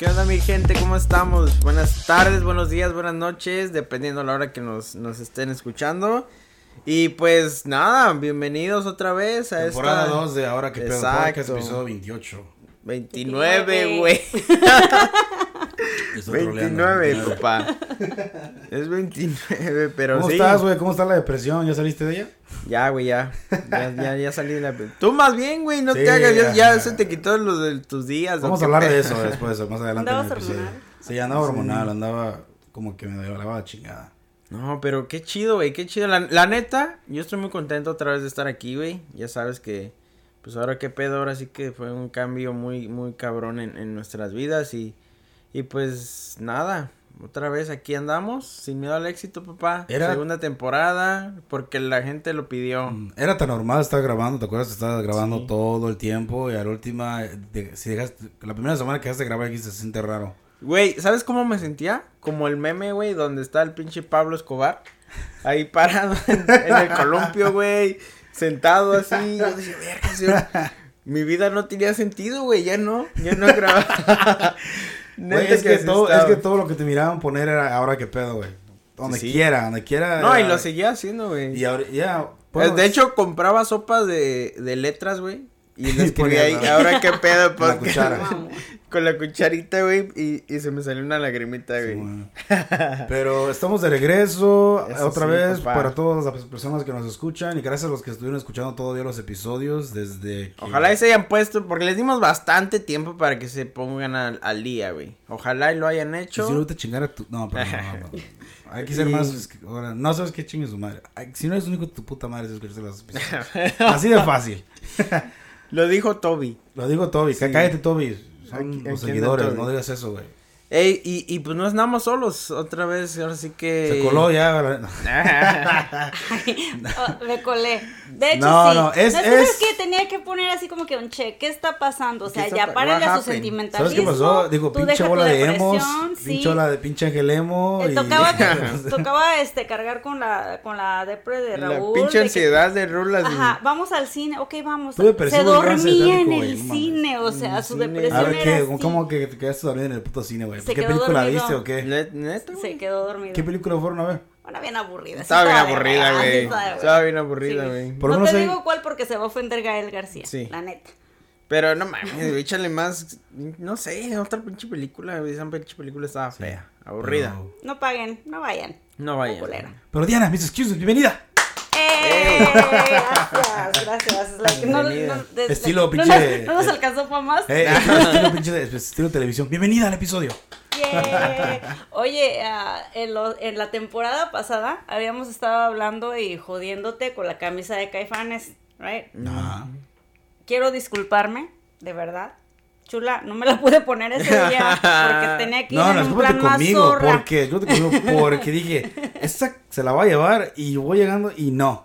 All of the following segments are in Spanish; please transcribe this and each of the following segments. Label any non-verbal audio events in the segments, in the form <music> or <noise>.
¿Qué onda mi gente? ¿Cómo estamos? Buenas tardes, buenos días, buenas noches, dependiendo la hora que nos, nos estén escuchando. Y pues nada, bienvenidos otra vez a Temporada esta... 2 de Ahora que pedo Exacto. podcast, episodio 28. 29, güey. <laughs> Estoy troleando, 29, 29. papá. Es 29, pero ¿Cómo sí. estás, güey? ¿Cómo está la depresión? ¿Ya saliste de ella? Ya, güey, ya. Ya, ya, ya salí de la... Tú más bien, güey, no Sí, te hagas, ya, se te quitó lo de tus días. ¿o Vamos a hablar de eso después, más <laughs> adelante Andabas hormonal. Sí, andaba hormonal, andaba como que me lavaba la chingada. No, pero qué chido, güey, qué chido. La, la neta, yo estoy muy contento otra vez de estar aquí, güey. Ya sabes que, pues ahora qué pedo, ahora sí que fue un cambio muy, muy cabrón en, en nuestras vidas y, y pues nada, otra vez aquí andamos, sin miedo al éxito, papá. Era- Segunda temporada, porque la gente lo pidió. Mm, Era tan normal estar grabando, ¿te acuerdas? Estabas grabando Sí. todo el tiempo y a la última, de- si dejaste, la primera semana que dejaste de grabar aquí se siente raro. Güey, ¿sabes cómo me sentía? Como el meme, güey, donde está el pinche Pablo Escobar. Ahí parado en, en el columpio, güey. Sentado así. Yo decía, verga, señor, Mi vida no tenía sentido, güey. Ya no. Ya no grababa. <laughs> Güey, es, que todo, es que todo lo que te miraban poner era ahora que pedo, güey. Donde Sí. quiera, donde quiera. No, y lo seguía haciendo, güey. Y ahora, ya. Pues, de hecho, compraba sopas de, de letras, güey. Y le <laughs> escribía ahí, ponía- ahora qué pedo, <laughs> Con Con la cucharita, güey. Y, y se me salió una lagrimita, güey. <laughs> Pero estamos de regreso Eso otra sí, vez papá. para todas las personas que nos escuchan y gracias a los que estuvieron escuchando todavía los episodios desde que- Ojalá y se hayan puesto, porque les dimos bastante tiempo para que se pongan al, al día, güey. Ojalá y lo hayan Si hecho. no, ahorita chingar a tu... No, pero no, no, no. <laughs> Hay que ser Y- más... ahora, no sabes qué chingue su madre. Si no eres único, tu puta madre es escuchar los episodios. <laughs> Así de fácil. Lo dijo Toby. Lo digo, Toby. Sí. Cállate, Toby. Son Aquí- los aquí seguidores. No digas eso, güey. Ey, y, y pues no estamos solos, otra vez, ahora sí que... Se coló ya. la- <laughs> Oh, me colé. De hecho, No, sí. no, es- ¿No es- que tenía que poner así como que un che? ¿Qué está pasando? O ¿Qué sea, ya pa- párenle what a su sentimentalismo. ¿Sabes qué pasó? Digo, tú pinche bola de emos. depresión, sí. Pinche bola de pinche Ángel emo. Eh, y- tocaba, <laughs> tocaba este cargar con la con la depre de La Raúl. pinche de que- ansiedad de rulas. y- Ajá, vamos al cine, ok, vamos. Se dormía en el cine, o sea, su depresión A ver. ¿Cómo que te quedaste dormido en el puto cine, güey? Se ¿Qué película dormido. viste o qué? Ne- ¿Neta? Se quedó dormido. ¿Qué película fueron a ver? Bueno, bien aburrida. Estaba bien aburrida, güey. estaba bien aburrida, güey. No te digo cuál porque se va a ofender Gael García. Sí. La neta. Pero no mames, échale más, no sé, otra pinche película, esa pinche película estaba fea, aburrida. Pero, No paguen, no vayan. No vayan. Pero Diana, mis excuses, bienvenida. ¡Eh! Gracias, gracias. La que no- no- de- Estilo no, pinche- nos- No nos alcanzó para más. Eh, <laughs> estilo pinche de- estilo televisión. Bienvenida al episodio. Yeah. Oye, ah, en, lo- en la temporada pasada habíamos estado hablando y jodiéndote con la camisa de Caifanes, right? Ajá. Quiero disculparme, de verdad. Chula, no me la pude poner ese día porque <laughs> tenía que ir No, en no, un plan más conmigo. zorra. Porque yo te conmigo <laughs> porque dije, esta se la va a llevar y voy llegando y no.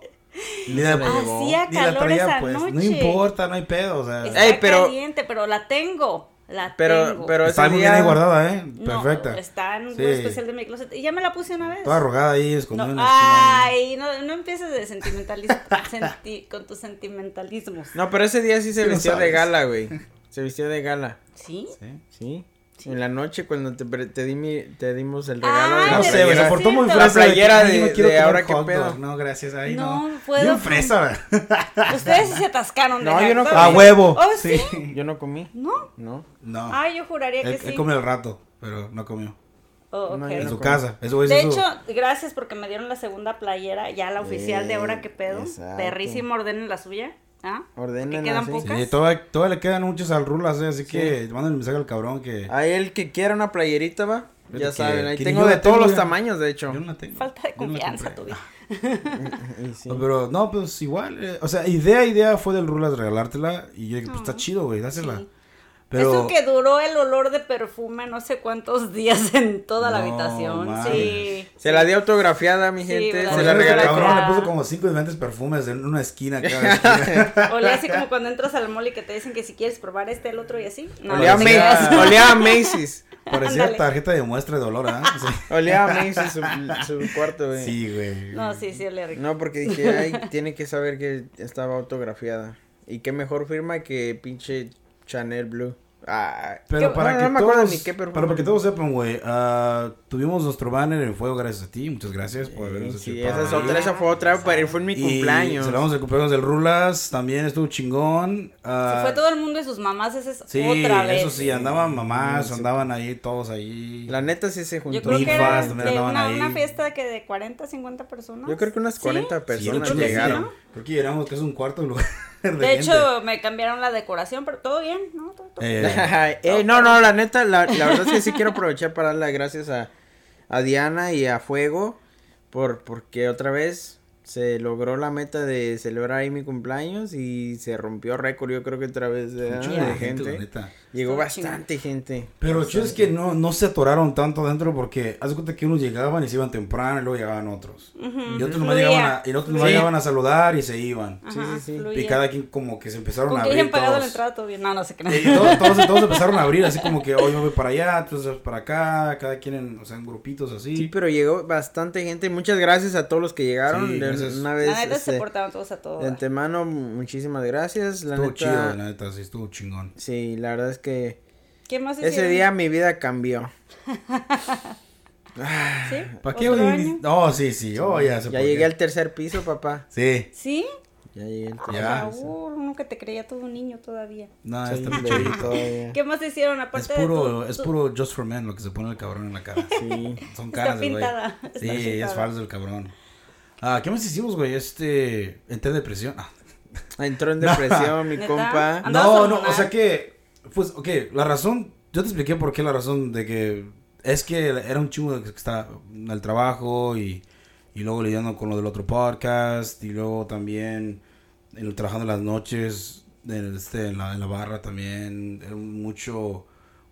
Ni la. Hacía ni la calor traía, esa pues. noche. No importa, no hay pedo. O sea, Está Ey, pero- caliente, pero la tengo. La Pero, tengo. pero está muy día... bien ahí guardada, ¿eh? No, Perfecta. está en un Sí. especial de mi closet. Y ya me la puse una vez. Toda arrugada ahí, No, escondida en ahí. ay, no, no empieces de sentimentalismo, <laughs> senti- con tus sentimentalismos. No, pero ese día sí se Sí vistió de gala, güey. Se vistió de gala, ¿Sí? Sí. sí. En la noche cuando te, te, di mi- te dimos el Ah, regalo de No la sé, güey, se portó muy fresa. La playera que, "Ay, de- no quiero de ahora qué hot pedo". dog". No, gracias, ahí no. No, puedo Bien fresa. Ustedes sí se atascaron de No, yo no comí. A huevo. ¿Oh, sí? Yo no comí, ¿No? no. No. Ay, yo juraría que Él, sí. él comió al rato, pero no comió. Oh, No, En no su comí. casa. Eso De hecho, gracias porque me dieron la segunda playera, ya la oficial de ahora que pedo. exacto. Perrísimo, ordenen la suya. ¿Ah? Ordénenla, Que quedan sí. pocas. Sí, todavía, todavía le quedan muchos al rulas, eh, así que manden el mensaje al cabrón que. A él que quiera una playerita, va. Fíjate Ya que- saben, ahí tengo de todos tengo los ya. tamaños, de hecho. Yo no la tengo. Falta de no confianza, compré. tu <laughs> vida. Y sí. No, pero no, pues igual. eh, o sea, idea, idea fue del rulas regalártela. Y yo dije, pues está chido, güey, dásela. sí. Pero. Eso que duró el olor de perfume no sé cuántos <laughs> días en toda la habitación. Sí. Se la di autografiada, mi Sí, gente. se la regalé. cabrón le puso como cinco diferentes perfumes en una esquina cada <laughs> esquina. Olía así como cuando entras al mall y que te dicen que si quieres probar este, el otro y así. No, Olía, a no olía Macy's. <laughs> Parecía Ándale. tarjeta de muestra de dolor, ¿ah? Sí. Olía a Macy's su, su cuarto, güey. Sí, güey. No, sí, sí, olía rico. No, porque dije, ay, tiene que saber que estaba autografiada. Y qué mejor firma que pinche Chanel Blue. Ah, Pero para No, que no me acuerdo todos, ni qué pero para que todos sepan, güey, ah, tuvimos nuestro banner en fuego gracias a ti. Muchas gracias por habernos hecho Sí, el esa es otra, esa fue otra, pero fue en mi Y cumpleaños. Celebramos el cumpleaños del Rulas, también estuvo chingón. ah, Se fue todo el mundo y sus mamás, esa es Sí, otra vez. eso sí, andaban mamás, Sí. andaban ahí, todos ahí. La neta sí se Yo juntó. creo que era una, ahí. una fiesta que de 40, 50 personas. Yo creo que unas ¿Sí? 40 Sí, era un personas llegaron. gente. Creo que llegamos que es un cuarto de lugar. <laughs> De, De hecho, me cambiaron la decoración, pero todo bien, ¿no? Todo- todo- Eh, <laughs> Eh, no, no, la neta, la, la verdad es que sí quiero aprovechar para dar las gracias a, a Diana y a Fuego por porque otra vez se logró la meta de celebrar ahí mi cumpleaños y se rompió récord, yo creo que otra vez de, de de gente, la gente. Llegó bastante gente. Pero lo chido es que no, no se atoraron tanto adentro porque haz de cuenta que unos llegaban y se iban temprano y luego llegaban otros. Ujú. Y otros nomás llegaban a, y otros nomás Sí. llegaban a saludar y se iban. Ajá, Sí, sí, sí. fluía. Y cada quien como que se empezaron Con a abrir pagado la todos. entrada todo bien. No, no sé qué. Y todos, todos, todos empezaron a abrir así como que hoy me voy para allá, entonces para acá, cada quien en, o sea, en grupitos así. Sí, pero llegó bastante gente. Muchas gracias a todos los que llegaron. Sí, de una vez, La neta se este, portaron todos a todos. de antemano, muchísimas gracias. La estuvo neta, chido, la neta, sí, estuvo chingón. sí, la verdad es que ¿Qué más ese día mi vida cambió. <laughs> ¿Sí? ¿Para qué? ¿Otro hoy- año? Oh, sí, sí, oh, ya sé Ya llegué al tercer piso, papá. Sí, ¿Sí? Ya llegué al tercer Ya. piso. Raúl, nunca te creía todo un niño todavía. no, está chiquito. todavía. ¿Qué más hicieron Es aparte puro, de tu- es puro Just for Men lo que se pone el cabrón en la cara. Sí. Son Está caras del güey. pintada, está Sí, es falso el cabrón. Ah, ¿qué más hicimos, güey? Este, entré en depresión. Ah. Entró en <laughs> depresión, mi compa. No, no, o sea que, pues, ok, la razón, yo te expliqué por qué la razón de que es que era un chingo que está en el trabajo y, y luego lidiando con lo del otro podcast y luego también en trabajando las noches en, este, en, la, en la barra también, era mucho,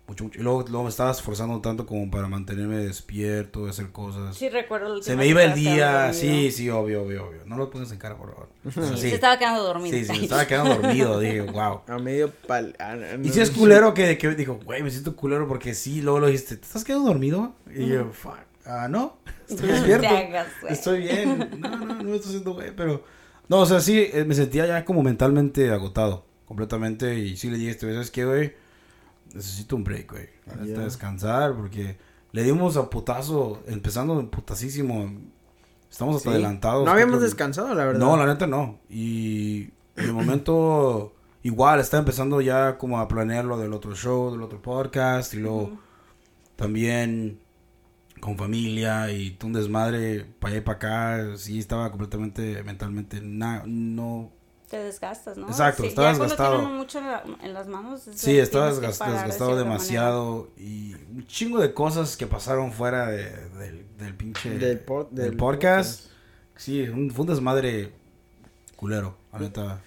mucho, mucho. Y luego, luego me estaba esforzando tanto como para mantenerme despierto, hacer cosas. Sí, recuerdo. la Se me iba el día, sí, sí, obvio, obvio, obvio. No lo pongas en cara, por favor. Sí, Sí, Se estaba quedando dormido. sí, sí, me estaba quedando dormido, dije, wow. A medio pal. Y no, si es culero que, que dijo, güey, me siento culero porque sí, luego lo dijiste, ¿te estás quedando dormido? Y yo, fuck, ah, no, estoy <laughs> despierto. te hagas, güey. Estoy bien. No, no, no me estoy haciendo güey, pero... No, o sea, sí, eh, me sentía ya como mentalmente agotado, completamente, y sí le dije, ¿sabes qué, güey? Necesito un break, güey. Necesito Ya. descansar porque le dimos a putazo, empezando putasísimo. Estamos hasta Sí. adelantados. No habíamos creo descansado, la verdad. no, la neta no. Y de momento, igual, está empezando ya como a planear lo del otro show, del otro podcast. Y luego también con familia y un desmadre para allá y para acá. Sí, estaba completamente mentalmente na- no. Te desgastas, ¿no? Exacto, sí, estaba ya cuando desgastado. mucho en, la- en las manos. es Sí, de desgastado cierta demasiado. Y un chingo de cosas que pasaron fuera de- del, del pinche. Del pod- del del podcast. Sí, un, fue un desmadre culero, la neta.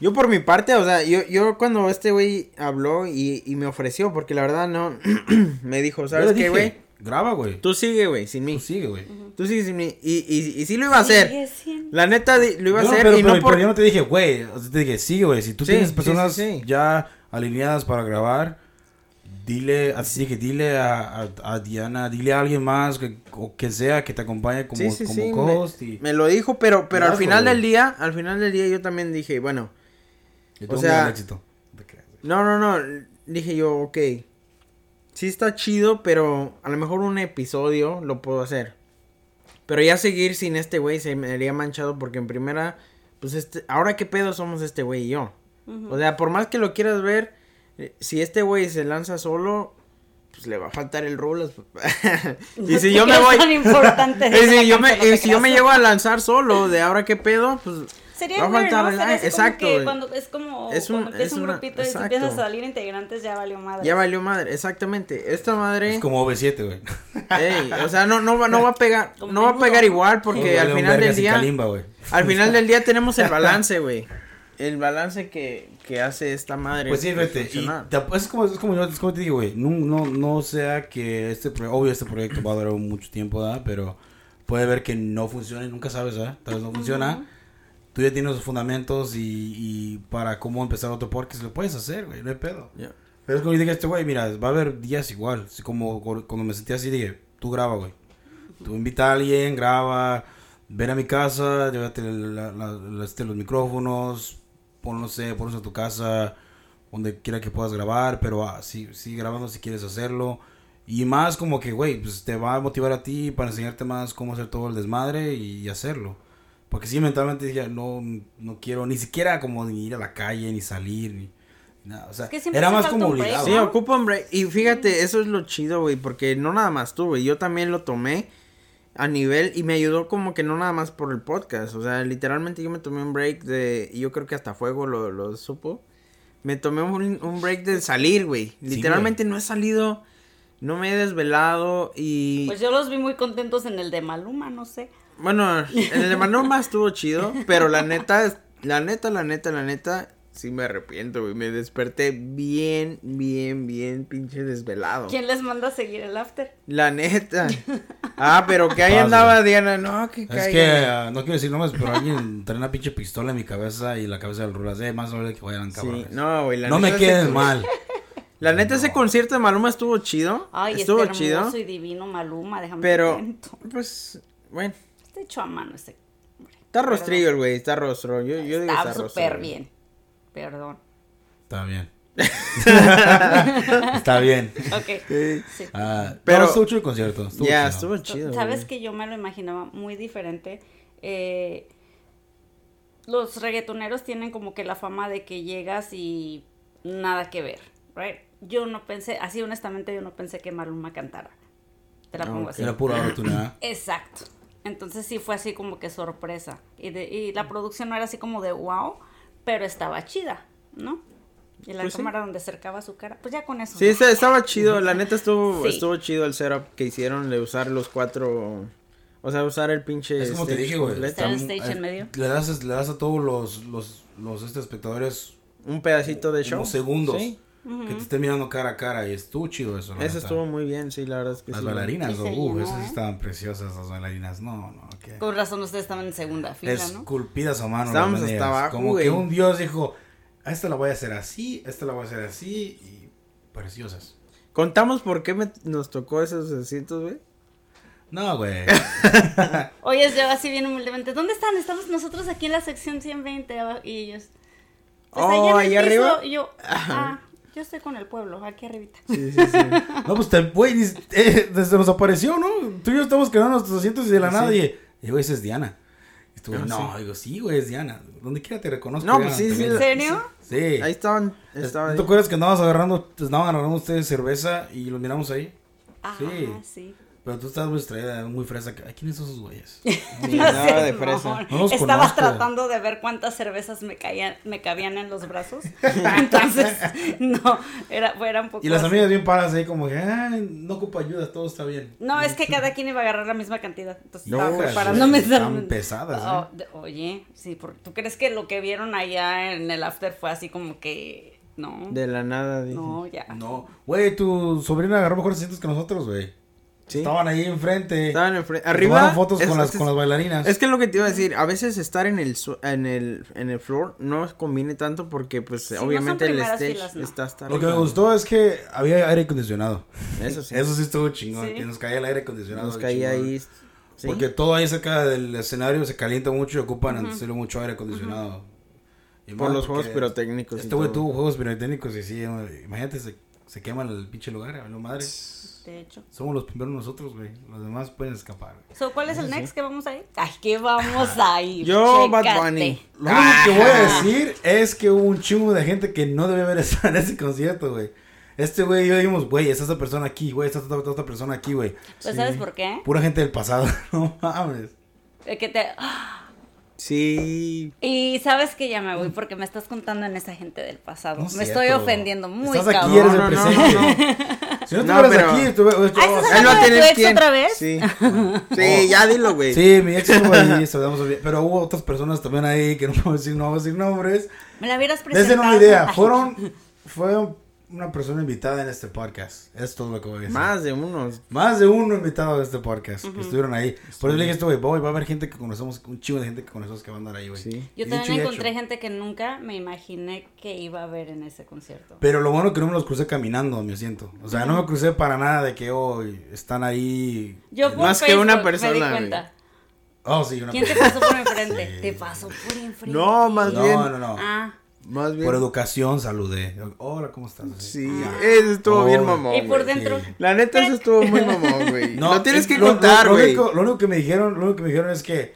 Yo por mi parte, o sea, yo, yo cuando este güey habló y, y me ofreció, porque la verdad no, <clears throat> me dijo, ¿sabes qué, güey? Graba, güey. Tú sigue, güey, sin mí. Tú sigue, güey. Tú sigue sin mí. Y, y, y sí lo iba a hacer. Sigue siendo- La neta, lo iba a Yo no, hacer pero, y pero- no por... pero yo no te dije, güey. Te dije, sigue, güey. Si tú Sí, tienes sí, personas sí, sí. ya alineadas para grabar, dile, así que dile a, a- a Diana, dile a alguien más que, o que sea que te acompañe como, Sí, sí, como sí, co-host. y- Me lo dijo, pero, pero al final del día, al final del día yo también dije, bueno, y o sea- éxito. No, no, no, dije yo, ok, sí está chido, pero a lo mejor un episodio lo puedo hacer. Pero ya seguir sin este güey se me haría manchado porque en primera, pues este, ahora qué pedo somos este güey y yo. O sea, por más que lo quieras ver, eh, si este güey se lanza solo, pues le va a faltar el rulas. <laughs> y si yo me voy... tan importante <laughs> y si yo me, si yo me llego a lanzar solo, de ahora qué pedo, pues Sería va a weird, faltar como Exacto, que güey. cuando es como Es un- cuando es un una- grupito y se exacto. empiezan a salir integrantes ya valió madre. ya valió madre, exactamente. Esta madre, Es como OV7, güey. ey, o sea, no, no, va- no va a pegar, Como no va a pegar igual porque al final del día, Kalimba, güey. al final del día tenemos el <laughs> balance, güey. El balance que, que hace esta madre. Pues sí, vete. Y te- es, como, es, como yo, es como te digo, güey. No, no, no sea que este proyecto, obvio, este proyecto va a durar mucho tiempo, ¿verdad? Pero puede ver que no funcione, nunca sabes, ¿verdad? Tal vez no funciona. Tú ya tienes los fundamentos y, y para cómo empezar otro podcast lo puedes hacer, güey, no hay pedo. Pero es como yo dije a este güey, mira, va a haber días igual. Así como cu- cuando me sentí así, dije, tú graba, güey. Tú invita a alguien, graba, ven a mi casa, llévate la- la- la- este, los micrófonos, pon, no sé, ponlos a tu casa, donde quiera que puedas grabar, pero ah, sí, sí grabando si quieres hacerlo. Y más como que, güey, pues te va a motivar a ti para enseñarte más cómo hacer todo el desmadre y, hacerlo. Porque sí, mentalmente dije, no, no quiero ni siquiera como ni ir a la calle, ni salir, ni nada. O sea, era más como obligado. Sí, ocupa un break. Y fíjate, eso es lo chido, güey, porque no nada más tú, güey. Yo también lo tomé a nivel y me ayudó como que no nada más por el podcast. O sea, literalmente yo me tomé un break de, y yo creo que hasta Fuego lo, lo supo. Me tomé un, un break de salir, güey. Literalmente no he salido no me he desvelado y... Pues yo los vi muy contentos en el de Maluma, no sé. Bueno, en el de Maluma estuvo chido, pero la neta, la neta, la neta, la neta, sí me arrepiento, güey. Me desperté bien, bien, bien pinche desvelado. ¿Quién les manda a seguir el after? La neta. Ah, pero que ahí andaba Diana, no, que Es que, uh, no quiero decir nombres, pero alguien trae una pinche pistola en mi cabeza y la cabeza del Rulas. Eh, más menos que vayan cabrones. Sí, no, güey, la No me queden mal. La neta, ese concierto de Maluma estuvo chido. Ay, estuvo este chido. y divino Maluma, déjame Pero, pues, bueno. Está hecho a mano este. Está rostrillo el güey, está rostro. Yo, yo digo está súper bien. Perdón. Está bien. <laughs> está bien. Ok. Sí. Ah, pero estuvo chido el concierto. ya, estuvo chido. Sabes que yo me lo imaginaba muy diferente. Eh, los reggaetoneros tienen como que la fama de que llegas y nada que ver, right? yo no pensé, así honestamente yo no pensé que Maluma cantara. Te la pongo así. Era pura <clears throat> oportunidad. Exacto. Entonces sí fue así como que sorpresa. Y, de, y la producción no era así como de wow, pero estaba chida, ¿no? Y la pues cámara donde acercaba su cara, pues ya con eso. Sí, estaba chido, la neta estuvo, estuvo chido el setup que hicieron de usar los cuatro... O sea, usar el pinche... Es como te dije, güey. el stage en medio. Le das, le das a todos los, los, los este, espectadores... Un pedacito de show. segundos. ¿Sí? Que te esté mirando cara a cara y estuvo chido eso. Eso estuvo muy bien, sí, la verdad es que Las bailarinas, uh, esas ¿eh? estaban preciosas las bailarinas, no, no. Con razón ustedes estaban en segunda fila, Esculpidas a mano. Estábamos hasta abajo, Como que un dios dijo, a esta la voy a hacer así, a esta la voy a hacer así y preciosas. ¿Contamos por qué nos tocó esos asientos, güey? No, güey. <laughs> Oye, yo así bien humildemente, ¿dónde están? Estamos nosotros aquí en la sección 120 y ellos... Pues oh, ahí arriba. Y yo, ah, yo estoy con el pueblo, aquí arribita. Sí, sí, sí. <laughs> no, pues, güey, eh, desde nos apareció, ¿no? Tú y yo estamos quedando nuestros asientos y de la nada, y, güey, esa es Diana. Y tú, no, digo, sí, güey, es Diana. Donde quiera te reconozco. No, pues sí, sí. ¿En serio? Sí. Ahí estaban. estaban ¿Te acuerdas que andabas agarrando, estaban agarrando ustedes cerveza y los miramos ahí? Ah, sí. sí. Pero tú estás muy estrella, muy fresa. ¿Quiénes son esos güeyes? <laughs> nada de fresa. No Estabas tratando de ver cuántas cervezas me caían, me cabían en los brazos. <laughs> Entonces, no, era, era un poco. Y las amigas bien paras ahí como que, ay, no ocupo ayuda, todo está bien. No, es que cada quien iba a agarrar la misma cantidad. Entonces estaba preparándome. Están pesadas, ¿eh? Oh, oye, sí, ¿tú crees que lo que vieron allá en el after fue así como que no. De la nada, dije. No, ya. No. Güey, tu sobrina agarró mejores asientos que nosotros, güey. Estaban ahí enfrente. Estaban enfrente. Arriba. fotos con, las, con las bailarinas. Es que es lo que te iba a decir. A veces estar en el en el en el floor no conviene tanto porque pues obviamente el stage está hasta Lo que me gustó es que había aire acondicionado. Eso sí. <laughs> Eso sí estuvo chingón. Que nos caía el aire acondicionado. Nos caía ahí. Porque todo ahí cerca del escenario se calienta mucho y ocupan uh mucho aire acondicionado. Por los juegos pirotécnicos. Este güey tuvo juegos pirotécnicos y sí, imagínate, se, se quema el pinche lugar, no madre de hecho. Somos los primeros nosotros, güey. Los demás pueden escapar. ¿Cuál es el next que vamos a ir? Ay, ¿qué vamos a ir? Yo, Bad Bunny. Lo único que voy a decir es que hubo un chingo de gente que no debe haber <laughs> estado en ese concierto, güey. Este güey, yo dijimos, güey, está esta persona aquí, güey, está esta, otra persona aquí, güey. ¿Pues sabes por qué? Pura gente del pasado, <laughs> no mames. Que te... Sí. Y sabes que ya me voy porque me estás contando en esa gente del pasado. me estoy ofendiendo muy Estás aquí, eres el presente. <laughs> Si no estuvieras aquí, estuve... ¿Ah, no tienes tu ex otra vez? Sí. <laughs> sí, ya dilo, güey. Sí, mi ex estuvo ahí, <laughs> bien. Pero hubo otras personas también ahí que no puedo decir, no voy a decir nombres. Me la hubieras presentado. Desde una idea. Fueron, fueron una persona invitada en este podcast. Es todo lo que voy a decir. Más de unos. Más de uno invitado a este podcast. Que estuvieron ahí. Por eso le dije esto, güey, va a haber gente que conocemos, un chivo de gente que conocemos que va a andar ahí, güey. Sí. Yo también encontré gente que nunca me imaginé que iba a ver en ese concierto. Pero lo bueno que no me los crucé caminando, me siento. O sea, no me crucé para nada de que hoy están ahí. Yo Más que una persona. Oh, sí, una ¿Quién te pasó por enfrente? <laughs> Te pasó por enfrente. No, más bien. No, no, no. Ah. Más bien. Por educación saludé. Hola, ¿cómo estás? Sí, Ah. eso estuvo Oh. bien mamón. Y por güey. dentro. Sí. La neta, eso estuvo muy mamón, güey. No, tienes es- que lo- contar, lo- lo güey. único- Lo único que me dijeron, lo único que me dijeron es que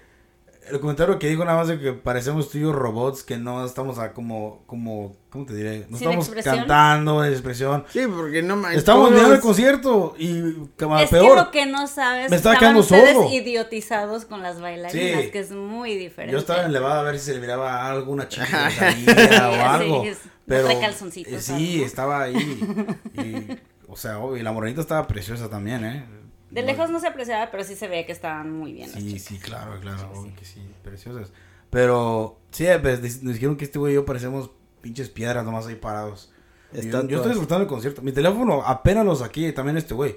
el comentario que digo nada más de que parecemos yo robots, que no estamos a como, como, ¿cómo te diré? No Sin estamos expresión. cantando, en expresión. Sí, porque no manches. Estamos mirando el concierto y como Es peor. que lo que no sabes, Me estaba quedando sordo. idiotizados con las bailarinas, Sí. que es muy diferente. Yo estaba elevado a ver si se le miraba alguna chica que salía <laughs> o Sí, algo. es- no pero eh, sí, algo. estaba ahí. <laughs> Y, o sea, obvio, y la morenita estaba preciosa también, ¿eh? De lejos no se apreciaba, pero sí se veía que estaban muy bien. las Sí, chicas. sí, claro, claro, obvio que sí, preciosas. Pero, sí, pues, dis- nos dijeron que este güey y yo parecemos pinches piedras nomás ahí parados. Yo, yo estoy disfrutando el concierto. Mi teléfono apenas lo saqué, también este güey.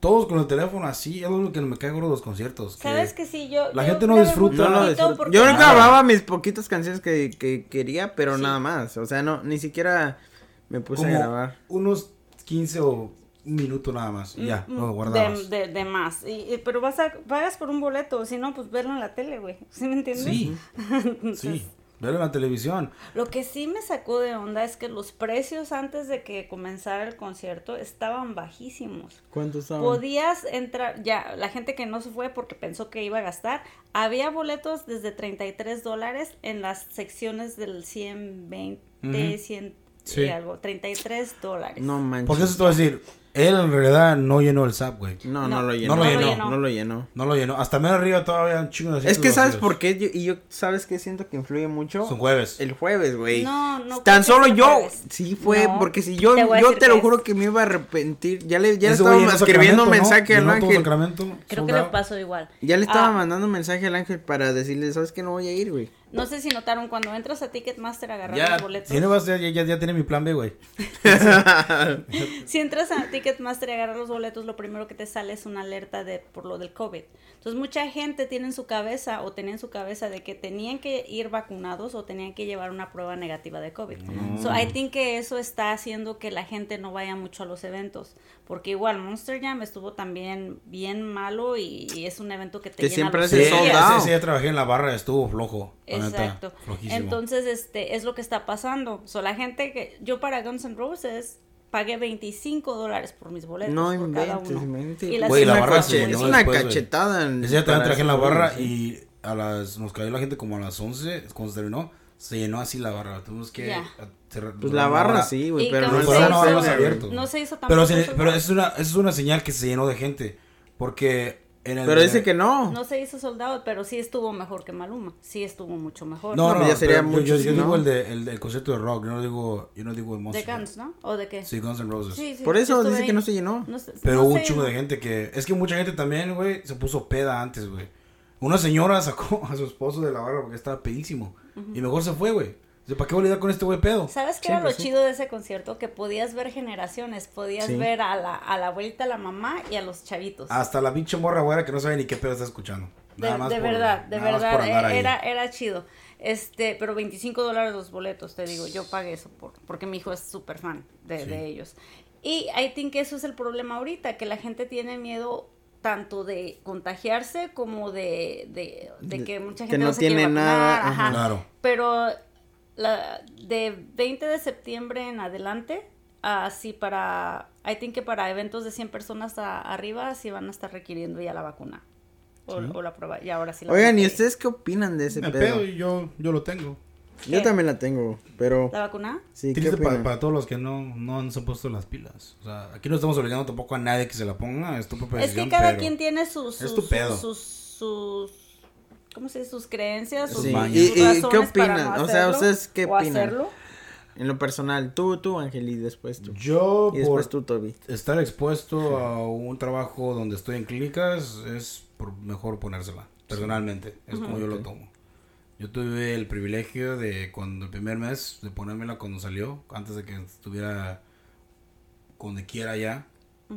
Todos con el teléfono así, es lo único que me cae gordo de los conciertos. que- ¿Sabes que sí? Yo, la yo gente no disfruta. No porque- Yo Nada. grababa mis poquitas canciones que, que quería, pero Sí. nada más. O sea, no, ni siquiera me puse como a grabar. unos 15 o minuto nada más. y Ya, Mm, lo de, guardabas. de, de más. Y, y- pero vas a, pagas por un boleto, si no, pues verlo en la tele, güey. <laughs> ¿Sí me entiendes? Sí, Entonces, sí. Verlo en la televisión. Lo que sí me sacó de onda es que los precios antes de que comenzara el concierto estaban bajísimos. ¿Cuántos estaban? Podías entrar, ya, la gente que no se fue porque pensó que iba a gastar, había boletos desde 33 dólares en las secciones del 120, Ujú. 100 Sí. y algo, 33 dólares. No manches. Porque eso te voy a decir, él en realidad no llenó el SAP, güey. No, no, No, lo llenó. no lo llenó. No lo llenó. No lo llenó. Hasta menos arriba todavía un chingo de Es que, ¿sabes por qué? Yo- y yo, ¿sabes qué? Siento que influye mucho. Son jueves. El jueves, güey. No, no Tan que solo yo. jueves. Sí fue, No, porque si yo, te yo te lo que juro es. que me iba a arrepentir. Ya le, ya le estaba escribiendo un mensaje al ángel. Sacramento, Creo que le pasó igual. Ya le estaba Ah, mandando un mensaje al ángel para decirle, ¿sabes qué? No voy a ir, güey. No sé si notaron, cuando entras a Ticketmaster a agarrar Ya, los boletos. tiene, ya, ya, ya tiene mi plan B, güey. <laughs> Si entras a Ticketmaster y agarras los boletos, lo primero que te sale es una alerta de por lo del COVID. Entonces, mucha gente tiene en su cabeza o tenía en su cabeza de que tenían que ir vacunados o tenían que llevar una prueba negativa de COVID. So, I think que eso está haciendo que la gente no vaya mucho a los eventos. Porque igual Monster Jam estuvo también bien malo y, y es un evento que te Que llena siempre los Sí, ese día trabajé en la barra, estuvo flojo. Exacto. Entonces, este, es lo que está pasando. So, la gente que, yo para Guns N' Roses pagué 25 dólares por mis boletos. No por cada inventes, uno. inventes. Y la Güey, la barra se es una después, cachetada. en- Ese día también en la barra sí. y a las, nos cayó la gente como a las 11, cuando se terminó, se llenó así la barra. Tuvimos que cerrar- Pues la barra hora. sí, güey, pero no se no se. No se hizo Pero, tampoco. se- pero es una, es una señal que se llenó de gente. Porque. Pero dice que no. No se hizo soldado, pero sí estuvo mejor que Maluma. Sí estuvo mucho mejor. No, No, no, ya sería yo- mucho Yo, yo digo el, de, el del concierto de rock, yo no digo, yo no digo el De Monster. Guns, ¿no? ¿O de qué? Sí, Guns N' Roses. Sí, sí, Por eso dice ahí. que no se llenó. No Pero no hubo un chingo de gente que. Es que mucha gente también, güey, se puso peda antes, güey. Una señora sacó a su esposo de la barra porque estaba pedísimo. Y mejor se fue, güey. ¿Para qué voy a lidiar con este güey pedo? ¿Sabes qué era lo sí. chido de ese concierto? Que podías ver generaciones, podías Sí. ver a la, a la abuelita, a la mamá y a los chavitos. Hasta la pinche morra, güey, que no sabe ni qué pedo está escuchando. De, Nada más de por- verdad, de verdad, ahí. era, era chido. Este, pero 25 dólares los boletos, te digo, yo pagué eso por, porque mi hijo es súper fan de, Sí. de ellos. Y I think que eso es el problema ahorita, que la gente tiene miedo tanto de contagiarse como de, de, de De- que mucha que gente no se quiere tiene nada, ajá. Claro. Pero la, de 20 de septiembre en adelante, así para, I think que para eventos de 100 personas a- arriba, sí van a estar requiriendo ya la vacuna. O, o la prueba, y ahora sí la Oigan, ¿y ustedes qué opinan de ese El pedo? pedo, y yo, yo lo tengo. Yo también la tengo, pero... ¿La vacuna? Sí, ¿qué Triste para, para todos los que no, no se han puesto las pilas. O sea, aquí no estamos obligando tampoco a nadie que se la ponga. Es tu propia Es que cada pero- quien tiene sus, sus, es tu pedo. sus, sus, ¿cómo se dice? Sus creencias, sus, Sí. ¿Y, sus y razones qué para opinan? no o sea, ¿ustedes qué opinan? hacerlo. En lo personal, tú, tú, Ángel, y después tú. Yo, Y después por tú, Toby. estar expuesto a un trabajo donde estoy en clínicas, es por mejor ponérsela. Personalmente, es como yo lo tomo. Yo tuve el privilegio de cuando el primer mes de ponérmela cuando salió, antes de que estuviera donde quiera ya.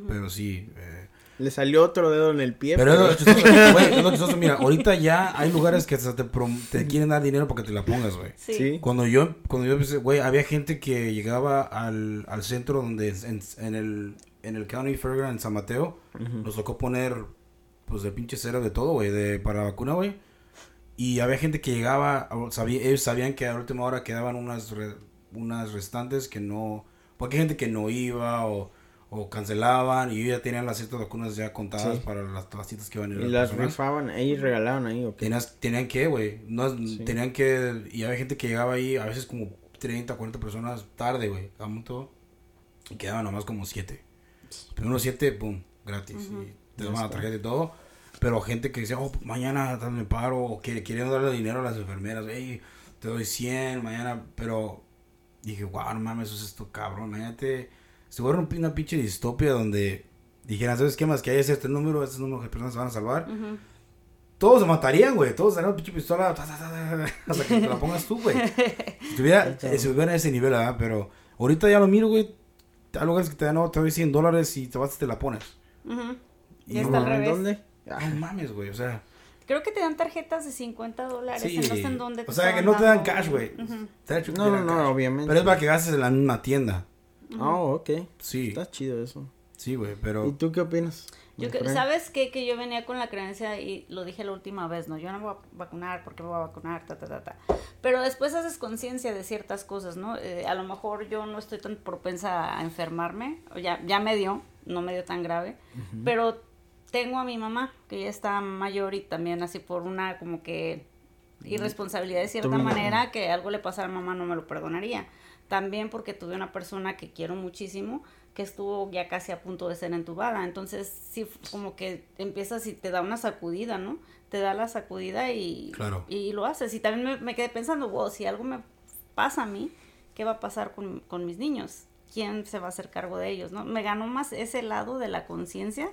Pero sí, eh, Le salió otro dedo en el pie. Pero es lo chistoso, <laughs> güey, es lo chistoso, mira, ahorita ya hay lugares que hasta te, prom- te quieren dar dinero para que te la pongas, güey. Sí. Sí. Cuando yo, cuando yo empecé, güey, había gente que llegaba al, al centro donde, en, en el, en el County Fairground en San Mateo, nos tocó poner, pues, de pinche cero de todo, güey, de, para la vacuna, güey. Y había gente que llegaba, sabía, ellos sabían que a la última hora quedaban unas, re- unas restantes que no, porque hay gente que no iba o, o cancelaban y ya tenían las ciertas vacunas ya contadas Sí. para las, las citas que iban a ir Y las las personas. rifaban, ahí regalaban ahí, ¿o qué? Tenías- tenían que, güey. No, Sí. Tenían que. Y había gente que llegaba ahí, a veces como 30, 40 personas tarde, güey. A punto. Y quedaban nomás como 7. Primero 7, pum, gratis. Y te daban la tarjeta y todo. Pero gente que decía, oh, mañana tal me paro. O que querían darle dinero a las enfermeras. Hey, te doy 100, mañana. Pero dije, wow, no mames, eso es esto, cabrón. Imagínate. Se vuelve un- una pinche distopia donde dijeran, ¿sabes qué más? Que hay este número, este número de personas se van a salvar todos se matarían, güey. Todos darían pinche pistola ta, ta, ta, ta, hasta que te la pongas tú, güey. <laughs> Si tuviera, eh, si hubiera ese nivel, ¿verdad? Pero ahorita ya lo miro, güey. Hay lugares que te dan, no, te doy 100 dólares y te vas y te la pones. Y no, está al ¿En revés. dónde? No mames, güey. O sea, Creo que te dan tarjetas de 50 dólares. sí. No sé en dónde o sea, que no te dan cash, güey. No, no, no, cash. obviamente. Pero es para que gastes en la misma tienda. Oh, ok. Sí, Está chido eso. sí, güey. ¿Y Pero tú qué opinas? Yo que-? ¿Sabes qué? Que yo venía con la creencia y lo dije la última vez, ¿no? Yo no me voy a vacunar porque me voy a vacunar, ta, ta, ta, ta. Pero después haces conciencia de ciertas cosas, ¿no? Eh, a lo mejor yo no estoy tan propensa a enfermarme, o ya, ya me dio, no me dio tan grave, pero tengo a mi mamá, que ya está mayor y también así por una como que irresponsabilidad de cierta manera, que algo le pasara a mamá no me lo perdonaría. También porque tuve una persona que quiero muchísimo, que estuvo ya casi a punto de ser entubada. Entonces, sí, como que empiezas y te da una sacudida, ¿no? Te da la sacudida y, Claro. y lo haces. Y también me, me quedé pensando, wow, si algo me pasa a mí, ¿qué va a pasar con, con mis niños? ¿Quién se va a hacer cargo de ellos? ¿no? Me ganó más ese lado de la conciencia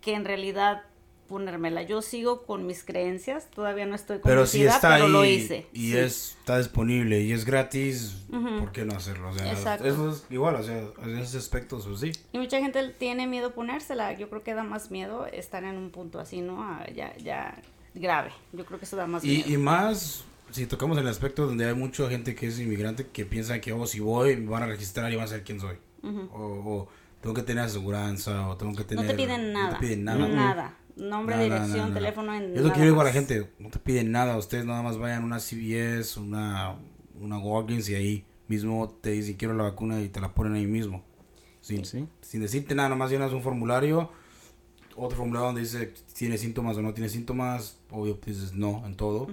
que en realidad ponérmela. Yo sigo con mis creencias, todavía no estoy Pero si convencida, está pero ahí lo hice. y sí. es, está disponible y es gratis, Ujú. ¿por qué no hacerlo? O sea, Exacto. eso es igual, o sea, en ese aspecto, pues sí. Y mucha gente tiene miedo a ponérsela. Yo creo que da más miedo estar en un punto así, ¿no? Ah, ya, ya grave. Yo creo que eso da más miedo. Y, y más, si tocamos el aspecto donde hay mucha gente que es inmigrante que piensa que, oh, si voy, me van a registrar y van a saber quién soy. O, o tengo que tener aseguranza, o tengo que tener... no te piden nada. No te piden nada. Nada. Nombre, Nada, dirección, nada, nada. teléfono, en Es lo que yo digo a la gente, no te piden nada, ustedes nada más vayan a una CVS, una, una Walgreens y ahí mismo te dicen quiero la vacuna y te la ponen ahí mismo. Sin, Sí. sin decirte nada, nomás llenas un formulario, otro formulario donde dice si tiene síntomas o no tiene síntomas, obvio dices no en todo,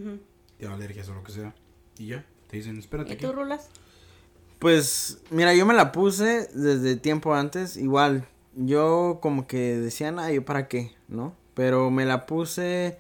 tiene alergias o lo que sea, y ya, te dicen espérate ¿Y aquí. tú, Rulas? Pues, mira, yo me la puse desde tiempo antes, igual. Yo como que decía, nada, yo para qué, ¿no? Pero me la puse,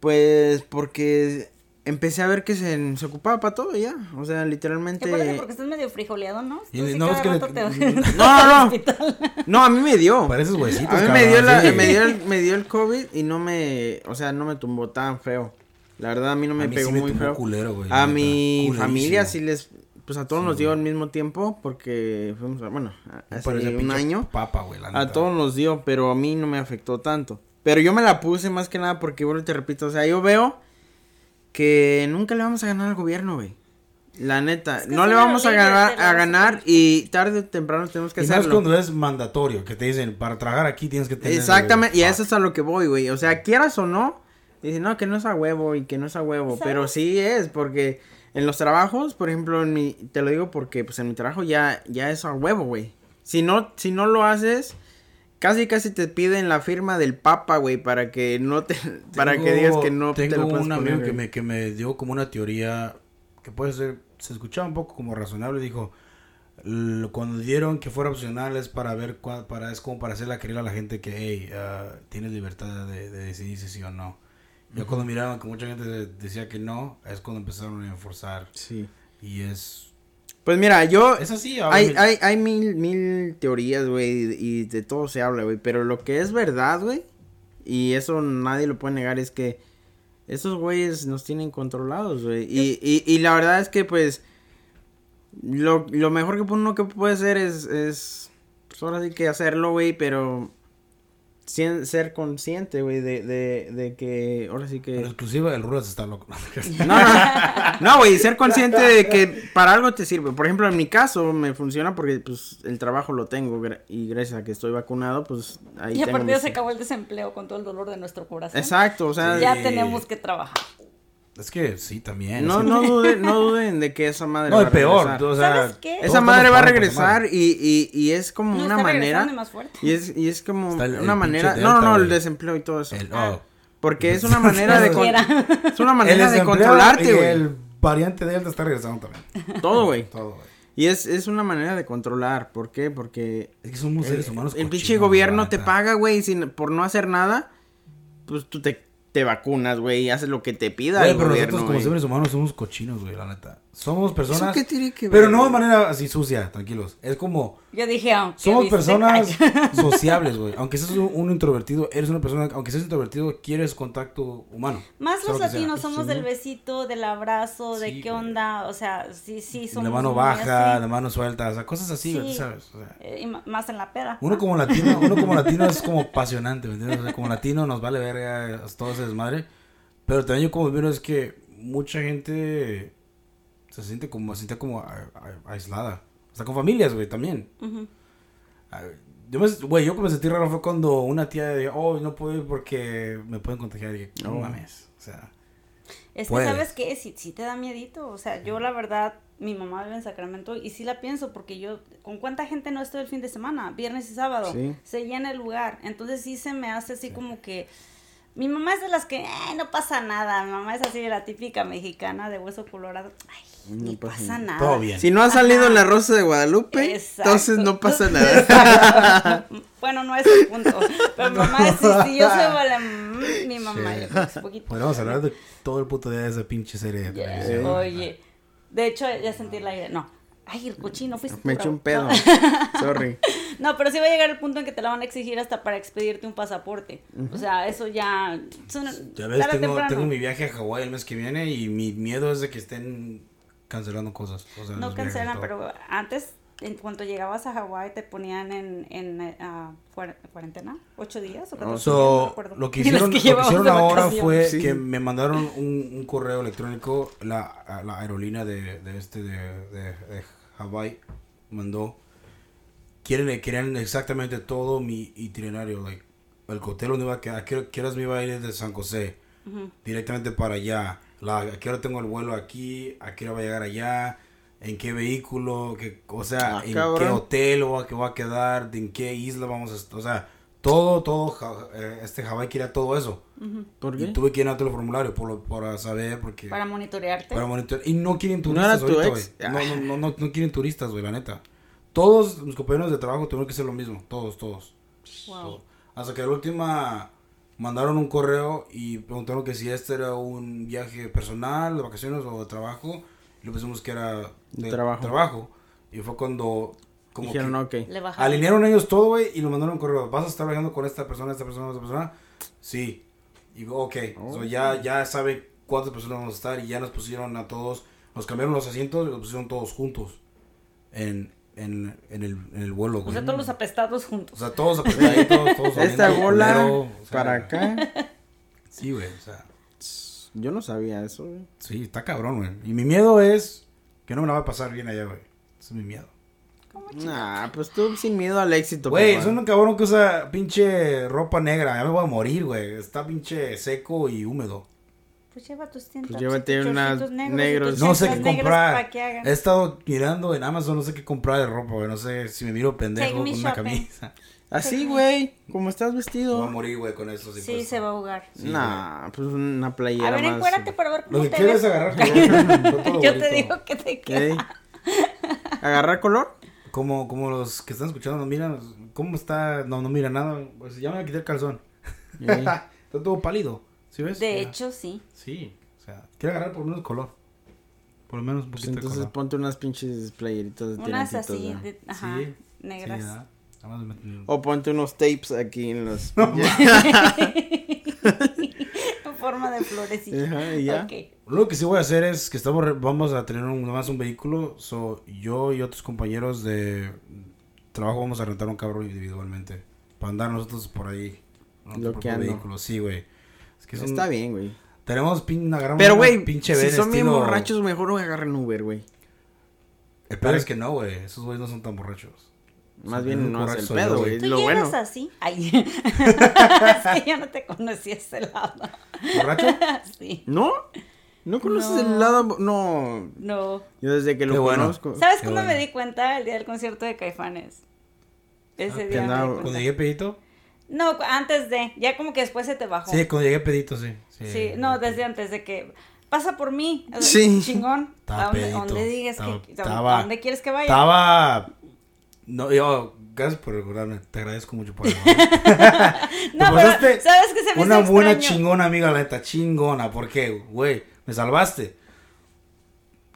pues, porque empecé a ver que se, se ocupaba para todo ya. O sea, literalmente. ¿Qué parece? Porque estás medio frijoleado, ¿no? Y Tú sí no, cada es que le- rato te- <laughs> No, <laughs> no. a mí me dio. Pareces huesitos, A mí cabrón, me dio, la, sí. me, dio el, me dio el COVID y no me, o sea, no me tumbó tan feo. La verdad, a mí no me A mí pegó sí me muy tumbó feo. culero, güey, a mi culerísimo. familia sí les, pues a todos Sí, nos dio güey. al mismo tiempo porque fuimos, a- bueno, a- hace un año. Papa, güey, la A neta. todos nos dio, pero a mí no me afectó tanto. Pero yo me la puse más que nada porque, bueno, te repito, o sea, yo veo que nunca le vamos a ganar al gobierno, güey. La neta, Es que no le vamos a ganar, a ganar y tarde o temprano tenemos que Y más hacerlo. cuando es mandatorio, que te dicen, para trabajar aquí tienes que tener... Exactamente, y a Fuck. eso es a lo que voy, güey. O sea, quieras o no, dicen, no, que no es a huevo y que no es a huevo. ¿Sabes? Pero sí es, porque en los trabajos, por ejemplo, en mi, te lo digo porque pues en mi trabajo ya, ya es a huevo, güey. Si no, si no lo haces, casi casi te piden la firma del papa, güey, para que no te, <laughs> para que digas que no Tengo te lo un amigo poner, que me, que me dio como una teoría que puede ser, se escuchaba un poco como razonable, dijo, "L- cuando dieron que fuera opcional es para ver, cua- para es como para hacerle creer a la gente que, hey, ah, tienes libertad de, de decidir si sí o no. Ya cuando miraban que mucha gente de- decía que no, es cuando empezaron a enforzar. Sí. Y es... Pues mira, yo... Es así, Hay, ahora- hay, hay mil, mil teorías, güey, y de todo se habla, güey, pero lo que es verdad, güey, y eso nadie lo puede negar, es que esos güeyes nos tienen controlados, güey, y, y, y la verdad es que, pues, lo, lo mejor que uno que puede hacer es, es, pues ahora sí que hacerlo, güey, pero ser consciente, güey, de, de, de que, ahora sí que... En exclusiva, el Rulas está loco. <laughs> No, no, no, güey, ser consciente de que para algo te sirve. Por ejemplo, en mi caso me funciona porque pues el trabajo lo tengo y gracias a que estoy vacunado, pues ahí Y tengo ya mis- se acabó el desempleo con todo el dolor de nuestro corazón. Exacto, o sea, Ya tenemos que trabajar. Es que sí, también. No, es que- no duden, <laughs> no duden de que esa madre No, va es a peor. regresar. O sea, ¿Sabes qué? Esa madre va a regresar y, y, y es como No una está manera. más fuerte. Y es, y es como el una manera. No, no, no, el desempleo y todo eso. El- Ah. oh. Porque es una <laughs> manera de. con- es una El manera de controlarte, güey. El variante Delta está regresando también. Todo, güey. <laughs> Todo, güey. Y es, es una manera de controlar. ¿Por qué? Porque. Es que somos seres humanos. El pinche gobierno te paga, güey, sin, por no hacer nada. Pues tú te, te vacunas, güey, y haces lo que te pida Güey, el pero gobierno, nosotros como güey. seres humanos somos cochinos, güey, la neta. Somos personas... ¿Eso qué tiene que Pero ver, no de manera así sucia, tranquilos. Es como... Yo dije, aunque Somos viste- personas <laughs> sociables, güey. Aunque seas un, un introvertido, eres una persona... Aunque seas introvertido, quieres contacto humano. Más los latinos somos Sí, del besito, del abrazo, de Sí, qué onda, o sea, sí, sí, somos La mano baja, la mano suelta, o sea, cosas así, Sí. sabes. O sea, Eh, y más en la peda. uno como latino, <laughs> uno como latino es como apasionante, ¿me entiendes? O sea, como latino nos vale verga todo ese desmadre. Pero también yo como veo es que mucha gente se siente como, se siente como a- a- aislada. Sea, con familias, güey, también. Ah, Yo me, güey, yo que me sentí raro fue cuando una tía dijo, oh, no puedo ir porque me pueden contagiar. Y dije, no Oh. mames. O sea, Es Puedes. que, ¿sabes qué? Sí, sí te da miedito. O sea, yo la verdad, mi mamá vive en Sacramento y sí la pienso porque yo, ¿con cuánta gente no estoy el fin de semana? Viernes y sábado. Sí. Se llena el lugar. Entonces sí se me hace así como que... Mi mamá es de las que, "Ay, no pasa nada. Mi mamá es así de la típica mexicana de hueso colorado. Ay, No ni pasa pasa, nada. todo bien. Si no ha salido la Rosa de Guadalupe, Exacto. entonces no pasa nada. <laughs> Bueno, no es el punto. Pero mi mamá es, si, si yo soy vale, mm, mi mamá, yo que es un poquito. Podríamos hablar de todo el puto día de esa pinche serie de Yeah. televisión. Oye, de hecho ya sentí el aire. No. Ay, el cochino, fuiste Me eché un pedo. <laughs> Sorry. No, pero sí va a llegar el punto en que te la van a exigir hasta para expedirte un pasaporte. O sea, eso ya. Ya ves, tengo, tengo mi viaje a Hawái el mes que viene y mi miedo es de que estén cancelando cosas. o sea, No cancelan, pero antes, en cuanto llegabas a Hawái, te ponían en, en cuar- cuarentena, ocho días o 14 días, no lo que <laughs> hicieron, lo que hicieron ahora fue Sí. que me mandaron un, un correo electrónico, la, la aerolínea de, de este de, de, de Hawái mandó, quieren, querían exactamente todo mi itinerario, like, el hotel donde iba a quedar, a qué, horas me iba a ir desde San José, Ujú. directamente para allá, la, a qué hora tengo el vuelo aquí, a qué hora va a llegar allá, en qué vehículo, qué, o sea, Ah, en cabrón. qué hotel va, que va a quedar, de en qué isla vamos a estar, o sea, todo, todo, Ja- eh, este Hawái quería todo eso. ¿Por Y qué? tuve que llenar todo el formulario por, lo- para saber, porque... Para monitorearte. Para monitorear. Y no quieren ¿No turistas tu ahorita, güey. No, no, no, no, no quieren turistas, güey, la neta. Todos mis compañeros de trabajo tuvieron que hacer lo mismo. Todos, todos. Wow. todos. Hasta que la última mandaron un correo y preguntaron que si este era un viaje personal, de vacaciones o de trabajo. Y le pusimos que era de Trabajo. trabajo. Y fue cuando... Como Dijeron, que ok. Le bajaron. alinearon ellos todo, güey, y lo mandaron un correo. ¿Vas a estar viajando con esta persona, esta persona, esta persona? Sí. Y digo, ok. Oh. So, ya, ya sabe cuántas personas vamos a estar y ya nos pusieron a todos, nos cambiaron los asientos y los pusieron todos juntos en, en, en, el, en el vuelo, O güey. sea, todos los apestados O juntos. sea, todos apretaditos, todos <laughs> Esta bola culero, o sea, para acá. Sí, güey, o sea, Yo no sabía eso, güey. sí, está cabrón, güey. Y mi miedo es que no me la va a pasar bien allá, güey. Ese es mi miedo. Nah, pues tú sin miedo al éxito. Güey, soy un cabrón que usa pinche ropa negra. Ya me voy a morir, güey. Está pinche seco y húmedo. Pues lleva tus tiendas. Pues llévate unas negros. No sé qué comprar. Que. He estado mirando en Amazon, no sé qué comprar de ropa, güey. No sé si me miro pendejo Take con una shopping. camisa. Así, güey. Como estás Me voy a vestido. morir, güey, con eso. Sí, se va a ahogar. Sí, nah, pues una playera A ver, más. encuérdate para ver Lo cómo que te quiero es ves. agarrar <laughs> color. Yo te digo que te queda. ¿Agarrar color? Como, como los que están escuchando nos miran, ¿cómo está? No, no mira nada. Pues ya me voy a quitar el calzón. <laughs> Está todo pálido. ¿Sí ves? De Ya. hecho, sí. Sí. O sea, quiero agarrar por lo menos color. Por lo menos un Pues poquito de entonces color. ponte unas pinches playeritas de Unas tirantitos, así, ¿no? de- ajá, Sí, negras. Sí, ¿verdad? Nada más me- O ponte unos tapes aquí en los. en <laughs> forma de florecita. Ajá, y ya. Ok. Lo que sí voy a hacer es que estamos re- vamos a tener un, nomás un vehículo. So, yo y otros compañeros de trabajo vamos a rentar un carro individualmente. Para andar nosotros por ahí. nuestro propio Bloqueando. vehículo, sí, güey. Que Está bien, güey. Tenemos pin, una gran Pero, güey, pinche si son bien borrachos, mejor agarren Uber, güey. El peor es que no, güey. Esos güeyes no son tan borrachos. Más bien no es el pedo, güey. ¿Tú Es lo llegas bueno. así? Ay. <laughs> es que yo no te conocí a ese lado. ¿Borracho? <laughs> sí. ¿No? ¿No conoces No. el lado? No. No. Yo desde que lo Qué bueno. conozco. ¿Sabes Qué cuándo bueno. me di cuenta? El día del concierto de Caifanes. Ese Ah, día. me di. Cuando llegué pedito. No, antes de. Ya como que después se te bajó. Sí, cuando llegué pedito, sí. Sí, no, desde antes de que. Pasa por mí. o sea, Sí. Chingón. <laughs> ¿A dónde, dónde digas Estaba- que. estaba- ¿A dónde quieres que vaya? Estaba. No, yo. Gracias por recordarme. Te agradezco mucho por eso. <laughs> <laughs> no, Te pero ¿sabes qué se me Una hizo buena extraño? chingona, amiga, la neta. Chingona. ¿Por qué? Güey, me salvaste.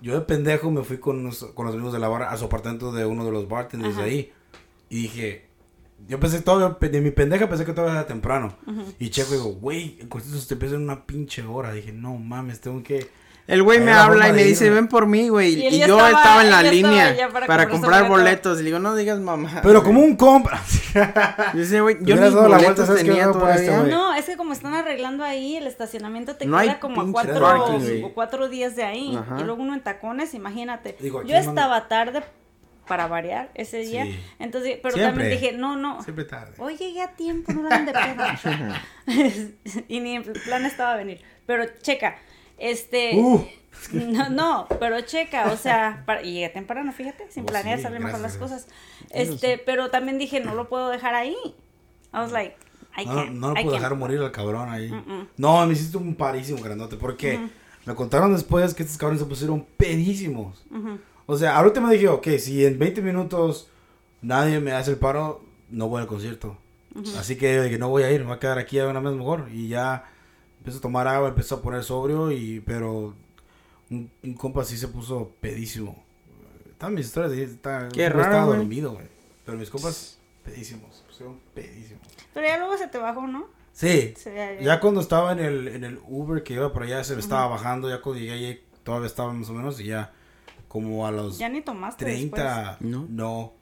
Yo de pendejo me fui con, unos- con los amigos de la barra a su apartamento de uno de los bartenders de ahí. Y dije, yo pensé todavía, de mi pendeja pensé que todavía era temprano. Y checo digo, güey, el concierto se te empieza en una pinche hora. Dije, no mames, tengo que... El güey me habla y me dice, ven por mí, güey. Y yo estaba- estaba, en la línea para para, comprar boletos. Y le digo, no digas mamá. Pero como un compa. <laughs> Dice, güey, yo ni dado la boletos vuelta, tenía este, todavía. güey. No, es que como están arreglando ahí el estacionamiento te No queda como a cuatro, parking, o cuatro días de ahí. Ajá. Y luego uno en tacones, imagínate. Digo, Yo no- estaba tarde para variar ese día. Sí. Entonces, pero Siempre. también dije, no, no. Siempre tarde. Hoy llegué a tiempo, no la de pedo. <laughs> <laughs> y ni en plan estaba venir. Pero checa, este. Uh. No, no, pero checa, o sea, para- y llegué temprano, fíjate, sin Oh, planear sí, salen mejor las cosas. Este, pero también dije, no lo puedo dejar ahí. I was like, I No, can't. no lo I puedo can't. dejar morir al cabrón ahí. Mm-mm. No, me hiciste un parísimo grandote. Porque me contaron después que estos cabrones se pusieron pedísimos. Ujú. O sea, ahorita me dije, ok, si en 20 minutos nadie me hace el paro, no voy al concierto. Así que no voy a ir, me voy a quedar aquí a una vez mejor. Y ya empecé a tomar agua, empecé a poner sobrio, y pero un, un compa sí se puso pedísimo. Están mis historias, está, Qué raro, estaba güey. dormido, güey. Pero mis compas, pedísimos, pusieron pedísimos. Pero ya luego se te bajó, ¿no? Sí, Sí, ya- ya. ya cuando estaba en el, en el Uber que iba por allá, se me estaba bajando. Ya cuando llegué ahí, todavía estaba más o menos. Y ya, como a los Ya ni tomaste 30. ¿No? No.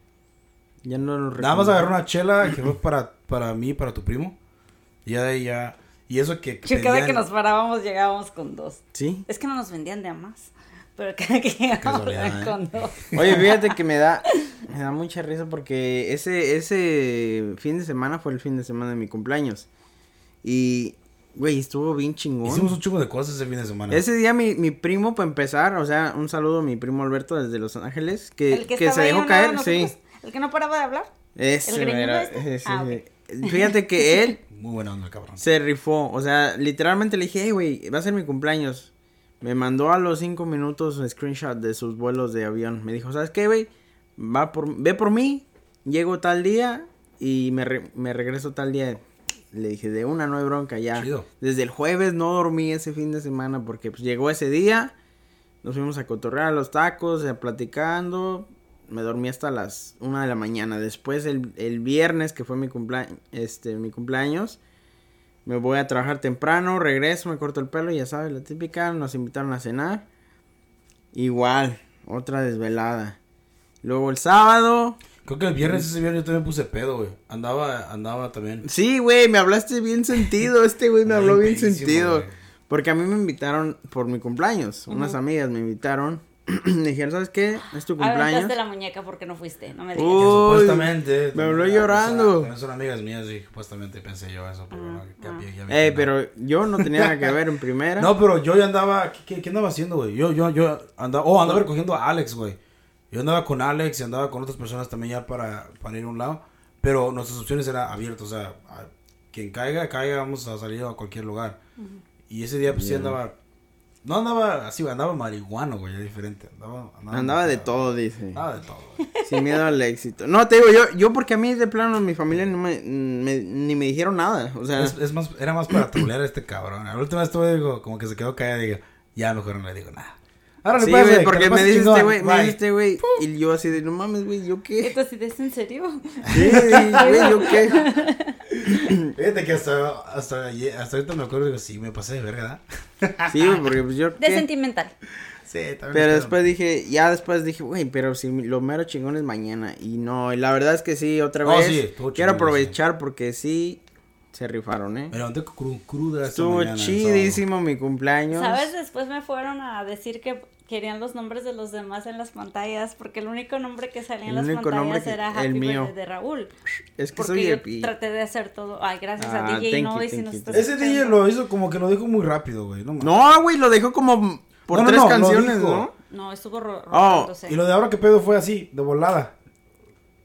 Ya no lo Nada más agarré una chela que fue <clears throat> para, para mí para tu primo. Y ya de ahí ya. Y eso que. Yo cada que nos parábamos llegábamos con dos. Sí. Es que no nos vendían de a más. Pero cada que llegábamos ¿eh? con dos. Oye, fíjate que me da, me da mucha risa porque ese, ese fin de semana fue el fin de semana de mi cumpleaños. Y, güey, estuvo bien chingón. Hicimos un chingo de cosas ese fin de semana. Ese día mi, mi primo, para empezar, o sea, un saludo a mi primo Alberto desde Los Ángeles, que, El que, se dejó de caer, sí. El que no paraba de hablar. Ese ¿El era- este? ese, Ah. Fíjate que <laughs> él Muy buena onda el cabrón. se rifó, o sea, literalmente le dije, hey, güey, va a ser mi cumpleaños. Me mandó a los cinco minutos un screenshot de sus vuelos de avión. Me dijo, ¿sabes qué, güey? Va por, ve por mí, llego tal día y me, re- me regreso tal día. Le dije, de una no hay bronca ya. Chido. Desde el jueves no dormí ese fin de semana porque pues llegó ese día. Nos fuimos a cotorrear a los tacos, a platicando. Me dormí hasta las una de la mañana. Después el, el viernes, que fue mi, cumplea- este, mi cumpleaños, me voy a trabajar temprano, regreso, me corto el pelo, ya sabes, la típica, nos invitaron a cenar. Igual, otra desvelada. Luego el sábado, Creo que el viernes ese viernes yo también puse pedo, güey. Andaba, andaba también. sí, güey, me hablaste bien sentido, este güey me habló bien sentido. güey. Porque a mí me invitaron por mi cumpleaños, unas amigas me invitaron. <clears throat> me dijeron, ¿sabes qué? Es tu cumpleaños. Aventaste la muñeca porque no fuiste. No me digas. Uh, Uy, supuestamente. me habló ah, llorando. pues, ah, también son amigas mías y supuestamente pensé yo eso, pero no, ya vi- ya vi Eh, que no. pero yo no tenía nada que ver en <laughs> primera. No, pero yo ya andaba. ¿Qué, qué, qué andaba haciendo, güey? Yo, yo, yo andaba. Oh, andaba recogiendo a Alex, güey. Yo andaba con Alex y andaba con otras personas también ya para, para ir a un lado. Pero nuestras opciones eran abiertas. O sea, a- quien caiga, caiga, vamos a salir a cualquier lugar. Y ese día, pues sí andaba. No andaba así, andaba marihuano, güey, diferente. Andaba, Andaba de todo, dice. Andaba de todo, güey. <laughs> Sin miedo al éxito. No, te digo, yo, yo porque a mí de plano mi familia no me, me- ni me dijeron nada. O sea, Es, es más, era más para <coughs> trolear a este cabrón. La última vez estuve, digo, como que se quedó callado y digo, ya mejor no le digo nada. Ahora sí, güey, porque me dice este güey, me dice este güey. Y yo así de, no mames, güey, ¿yo qué? Esto sí, ¿es en serio? Sí, güey, ¿yo qué? <laughs> Fíjate que hasta, hasta, hasta ahorita me acuerdo y digo, sí, me pasé de verga, ¿verdad? <laughs> Sí, güey, porque pues yo De qué. sentimental. Sí, también. Pero después dije, ya después dije, güey, pero si lo mero chingón es mañana. Y no, y la verdad es que sí, otra Oh, vez. sí, estuvo quiero aprovechar porque sí, Se rifaron, ¿eh? Me levanté cru- cruda esta Estuvo mañana, el chidísimo mi cumpleaños. ¿Sabes? Después me fueron a decir que querían los nombres de los demás en las pantallas porque el único nombre que salía en El las pantallas era el Happy mío. Birthday de Raúl. Es que Porque soy yo el pi- traté de hacer todo. Ay, gracias Ah, a DJ thank Noy you, si thank nos estás Ese escuchando. DJ lo hizo como que lo dijo muy rápido, güey. No. No, güey, lo dejó como por No, tres no, canciones. ¿no? No, estuvo ro Oh. Y lo de ahora que pedo fue así, de volada.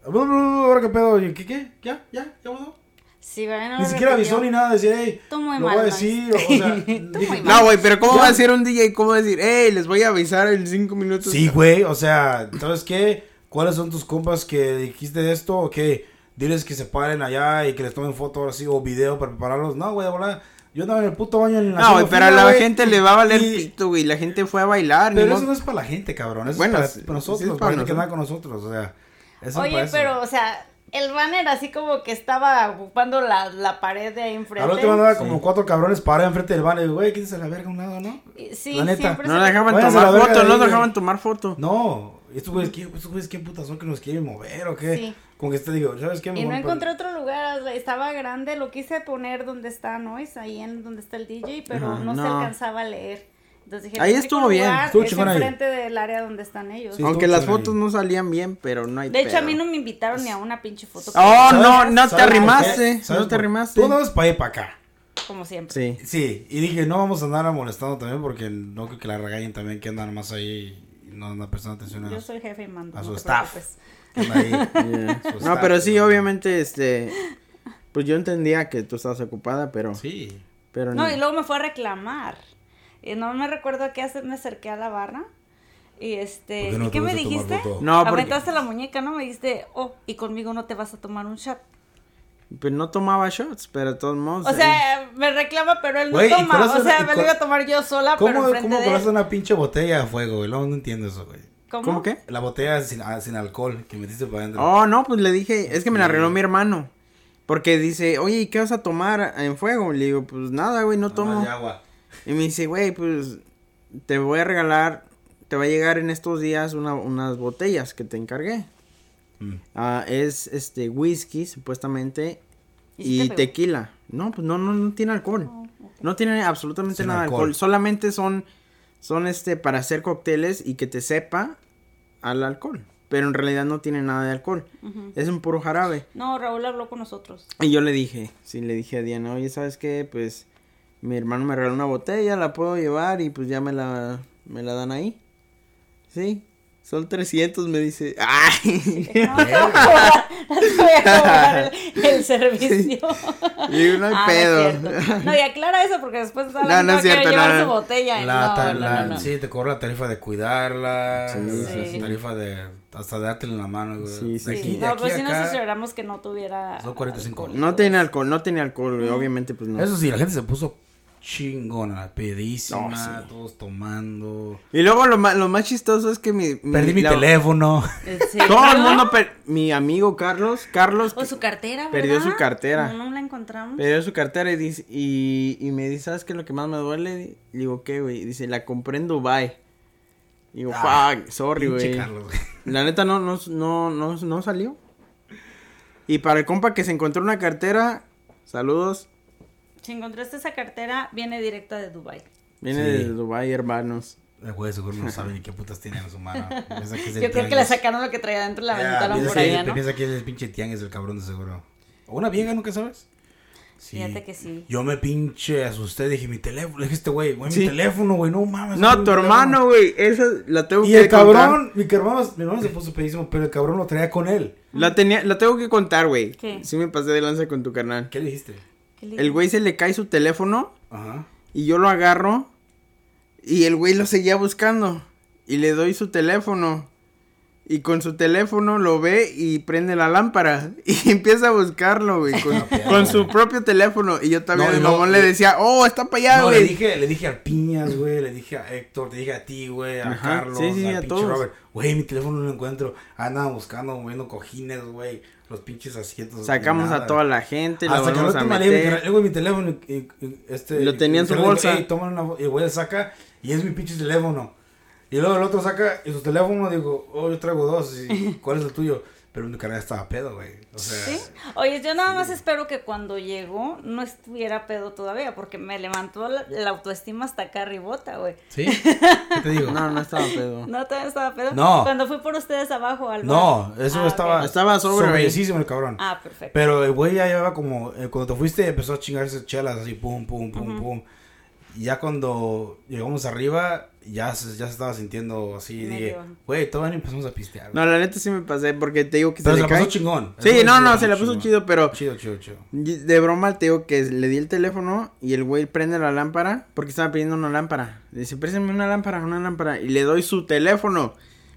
Ahora que pedo, ¿y ¿qué, qué? ¿Ya? ¿Ya? ¿Ya voló? Sí, ¿verdad? No Ni siquiera avisó ni nada, decía, hey, lo mal, voy a decir, o, o sea, <laughs> Tú dije, muy mal. No, güey, pero ¿cómo Ya. va a ser un DJ? ¿Cómo decir, hey, les voy a avisar en cinco minutos? Sí, güey, o sea, ¿sabes qué? ¿Cuáles son tus compas que dijiste esto o qué? Diles que se paren allá y que les tomen foto ahora sí o video para prepararlos. No, güey, de. Yo andaba en el puto baño en la No, güey, pero a la gente le va a valer y- pito, güey. La gente fue a bailar, Pero eso no es para la gente, cabrón. Eso Bueno, es para, para nosotros, sí es para, para gente que anda nosotros. con nosotros, o sea. eso Oye, eso. pero, o sea, el banner así como que estaba ocupando la, la pared de ahí enfrente. Al último andaba como cuatro cabrones parados enfrente del y, Güey, quítense la verga a un lado, ¿no? Sí, La neta. siempre No se- dejaban Váyanse tomar la verga foto, no dejaban tomar foto. No, estos güeyes, ¿qué, estos güeyes qué putas son que nos quieren mover o qué? Sí. Como que te digo, ¿sabes qué? Y no encontré otro lugar, estaba grande, lo quise poner donde está Noise, ahí en donde está el DJ, pero no, se alcanzaba a leer. Entonces dije, Ahí único estuvo bien, estuvo es enfrente del área donde están ellos. Sí. Aunque las fotos no salían bien, pero no hay de hecho, a mí no me invitaron ni a una pinche foto. Oh, ¿Sabes- no, no te arrimaste, no te arrimaste. Tú andabas para allá y para acá. Como siempre. Sí. Sí, y dije, no vamos a andar molestando también porque no creo que la regañen también que andan más ahí y no andan prestando atención a, Yo soy jefe y mando. a no su te staff. ahí. <laughs> <laughs> Yeah. Su No, staff, pero sí, ¿no? obviamente, este, pues yo entendía que tú estabas ocupada, pero, Sí. pero No, ni- y luego me fue a reclamar. Y no me recuerdo a qué hacer, me acerqué a la barra. Y este, ¿Por qué no ¿y qué me dijiste? No, porque- Aventaste la muñeca, ¿no? Me dijiste, oh, y conmigo no te vas a tomar un shot. pues no tomaba shots, pero de todos modos. O sea, me reclama, pero él no Güey, toma. O sea, una- me lo iba a tomar yo sola, pero ¿Cómo, enfrente cómo de conoces una pinche botella a fuego, güey? No, no entiendo eso, güey. ¿Cómo? ¿Cómo qué? La botella sin, ah, sin alcohol que metiste para adentro. Oh, no, pues le dije, es que me la Sí. arregló mi hermano. Porque dice, oye, ¿y qué vas a tomar en fuego? Le digo, pues nada, güey, no tomo. de agua. Y me dice, güey, pues te voy a regalar, te va a llegar en estos días una, unas botellas que te encargué. Mm. Ah, es este whisky, supuestamente, ¿Y te tequila. No, pues no, no, no tiene alcohol. Oh. No tiene absolutamente Sin nada de alcohol. alcohol. Solamente son, son este, para hacer cócteles y que te sepa al alcohol. Pero en realidad no tiene nada de alcohol. Es un puro jarabe. No, Raúl habló con nosotros. Y yo le dije, sí, le dije a Diana, oye, ¿sabes qué? Pues mi hermano me regaló una botella, la puedo llevar y pues ya me la, me la dan ahí. Sí, son 300, me dice. <laughs> ¡Ay! No, te voy a cobrar- te voy a cobrar el, el servicio. Y digo, no hay Ah, pedo. No. No, y aclara eso porque después No, <laughs> sale no es cierto, llevar no, no. su botella. La, no, ta- no, la- no, no. Sí, te cobra la tarifa de cuidarla. Sí, la sí, sí. tarifa de. Hasta dártela en la mano, güey. Sí, sí, de Sí, aquí, no, pues sí nos aseguramos que no tuviera. Son 45 alcohol. No tiene alcohol, no tiene alcohol, güey, obviamente pues no. Eso sí, la gente se puso chingona, pedísima, No, sí. todos tomando. Y luego lo más, lo más chistoso es que mi... Perdí mi la- teléfono. Todo el mundo, per- mi amigo Carlos, Carlos O su cartera, Perdió ¿verdad? su cartera. No, no la encontramos. perdió su cartera y, dice, y, y me dice, ¿sabes qué es lo que más me duele? Le digo, ¿qué, güey? Dice, la compré en Dubai. Digo, Ah, fuck, sorry, güey. <laughs> La neta no, no, no, no, no salió. Y para el compa que se encontró una cartera, saludos. Si encontraste esa cartera, viene directa de Dubai. Viene Sí. de Dubai, hermanos. El güey seguro no sabe ni qué putas tiene en su mano. Piensa que es el Yo creo que le sacaron lo que traía dentro y la aventaron piensa por que- allá, ¿no? Piensa que es el pinche tianguis el cabrón de seguro. ¿O una vieja, nunca sabes? Sí. Fíjate que sí. Yo me pinche asusté, dije, mi teléfono, le dije este güey, güey, Sí. mi teléfono, güey, no mames. No, tu teléfono. hermano, güey, esa la tengo Y que el contar. cabrón, mi hermano, mi hermano se puso pedísimo, pero el cabrón lo traía con él. La tenía, la tengo que contar, güey. ¿Qué? Sí me pasé de lanza con tu carnal. ¿Qué le dijiste? ¿Qué le- El güey se le cae su teléfono Ajá. y yo lo agarro y el güey lo seguía buscando y le doy su teléfono y con su teléfono lo ve y prende la lámpara <laughs> y empieza a buscarlo, güey, con, con su propio teléfono y yo también No, el mamón le decía, "Oh, está para allá, No, le güey." dije, le dije a Piñas, güey, le dije a Héctor, te dije a ti, güey, a Ajá, Carlos, sí, sí, a pinche todos. Robert. Güey, mi teléfono no lo encuentro. Andaban buscando, moviendo cojines, güey, los pinches asientos. Sacamos nada. a toda la gente, vamos no a meter. mi teléfono, y, y- este... Lo tenía en su digo, bolsa. "Ey, toma una fo-", y el güey saca, y es mi pinche teléfono. Y luego el otro saca, y su teléfono, digo, oh, yo traigo dos, y ¿cuál es el tuyo? Pero mi carnal estaba pedo, güey. O sea, ¿Sí? Oye, yo nada más espero que cuando llegó no estuviera pedo todavía, porque me levantó la, la autoestima hasta acá arribota, güey. ¿sí? <laughs> ¿Qué te digo? No, no estaba pedo. ¿No todavía estaba pedo? No. Cuando fui por ustedes abajo al. No, eso Ah, estaba... ok. Estaba sobre, el cabrón. Ah, perfecto. Pero el güey ya llevaba como, eh, cuando te fuiste empezó a chingarse chelas así, pum, pum, pum, pum. Y ya cuando llegamos arriba, ya se, ya se estaba sintiendo así, Medio. dije, güey, todavía ni empezamos a pistear. No, la neta sí me pasé porque te digo que pero se se le la pasó chingón. Sí, no, no, se la chingón. puso chido, pero Chido, chido, chido. de broma te digo que le di el teléfono y el güey prende la lámpara porque estaba pidiendo una lámpara. Dice, préstame una lámpara, una lámpara. Y le doy su teléfono.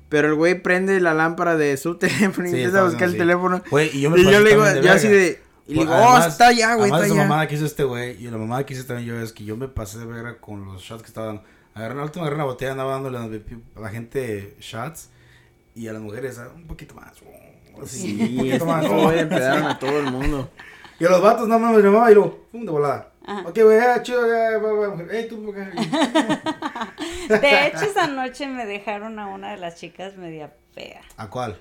Pero el güey prende la lámpara de su <laughs> teléfono y Sí, empieza a buscar el así. teléfono. Güey, y yo me y yo le digo, yo así de... Y le digo, oh, además- está allá, güey, Además está de esa allá. mamada que hizo este güey, y la mamada que hice también yo es que yo me pasé de verga con los shots que estaban. Agarré, la última agarré una botella, andaba dándole a la- a gente shots y a las mujeres ah, un poquito más. Así, un Sí, poquito es más. que güey, empezaron a todo el mundo. Y a los vatos nada más me llamaba y luego, pum, de volada. Ajá. Ok, güey, ah, chido, ya, va, va, mujer. Ey, tú, mujer. <laughs> De hecho, esa noche me dejaron a una de las chicas media fea. ¿A cuál?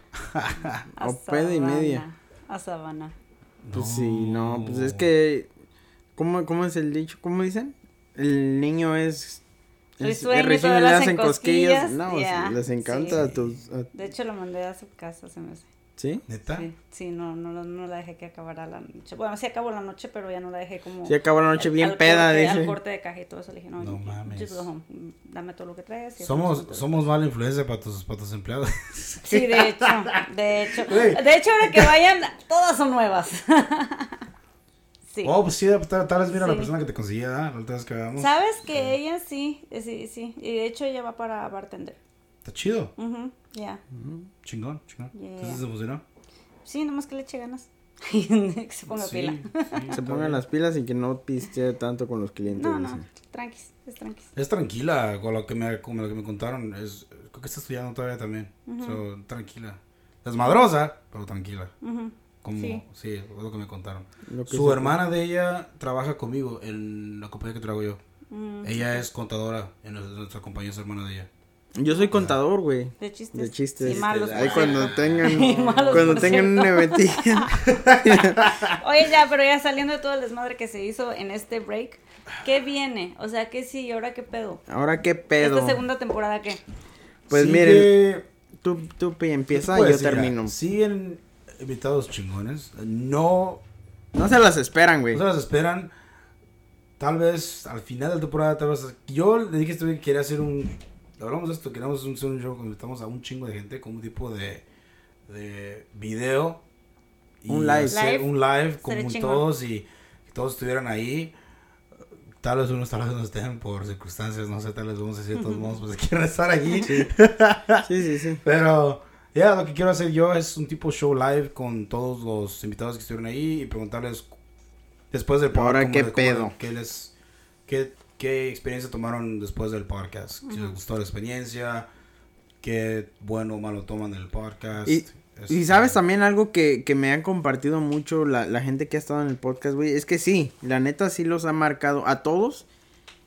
A O peda y media. A Sabana. Pues sí, no, pues es que... ¿Cómo, cómo es el dicho? ¿Cómo dicen? El niño es... El todas le hacen cosquillas. cosquillas, No, ya, les encanta sí. a tus... a- De hecho, la mandé a su casa, se me hace. ¿Sí? ¿Neta? Sí, sí, no, no, no la dejé que acabara la noche. Bueno, sí acabó la noche, pero ya no la dejé como... Sí, acabó la noche al- bien al peda, corte, dice. Al corte de caja y todo eso, le dije, no, No just mames. go home. Dame todo lo que traes. Somos, somos mala influencia para tus, para tus empleados. <laughs> Sí, de hecho, de hecho. De hecho, ahora que vayan, todas son nuevas. <laughs> sí. Oh, pues sí, tal, tal vez mira la Sí. persona que te conseguía. La que hagamos. ¿Sabes que ella sí, eh, sí, sí. Y de hecho ella va para bartender. Está chido. Ujú, Ya. Chingón, chingón. Yeah. Entonces se funcionó. Sí, nomás que le eche ganas. <laughs> que se ponga Sí, pila. sí, Se pongan las pilas y que no pistee tanto con los clientes. No, no, tranquis, es tranquis. Es tranquila, con lo que me, con lo que me contaron. Es, creo que está estudiando todavía también. So, tranquila. Desmadrosa, pero tranquila. Ujú. Como, Sí. sí. es lo que me contaron. Que Su hermana de ella trabaja conmigo en la compañía que trabajo yo. Mm, Ella es contadora en nuestra, nuestra compañía, es hermana de ella. Yo soy contador, güey. De chistes. De chistes. Y malos, Ahí cuando tengan, <laughs> Y malos, cuando tengan un eventillo. <laughs> Oye, ya, pero ya saliendo de todo el desmadre que se hizo en este break, ¿qué viene? O sea, ¿qué sí? ¿Ahora qué pedo? Ahora qué pedo. ¿Esta segunda temporada qué? Pues Sigue- miren, tú, tú pi- empieza y Pues, yo mira, termino. Siguen invitados chingones. No, No se las esperan, güey. no se las esperan. Tal vez al final de la temporada, tal vez. Yo le dije a este que quería hacer un. Hablamos de esto, queríamos hacer un show cuando invitamos a un chingo de gente con un tipo de, de video. Un live. hacer Live. Un live con todos y que todos estuvieran ahí. Tal vez unos, tal vez no estén por circunstancias, no sé, tal vez vamos a decir de todos modos, pues <laughs> quieren estar allí. <laughs> Sí, sí, sí. Pero, ya, lo que quiero hacer yo es un tipo show live con todos los invitados que estuvieron ahí y preguntarles después del podcast. Ahora, ¿qué cómo pedo? qué les, qué, qué experiencia tomaron después del podcast. Si les gustó la experiencia, qué bueno o malo toman del podcast. Y- Es- Y sabes también algo que, que me han compartido mucho la, la gente que ha estado en el podcast, güey. Es que sí, la neta sí los ha marcado a todos.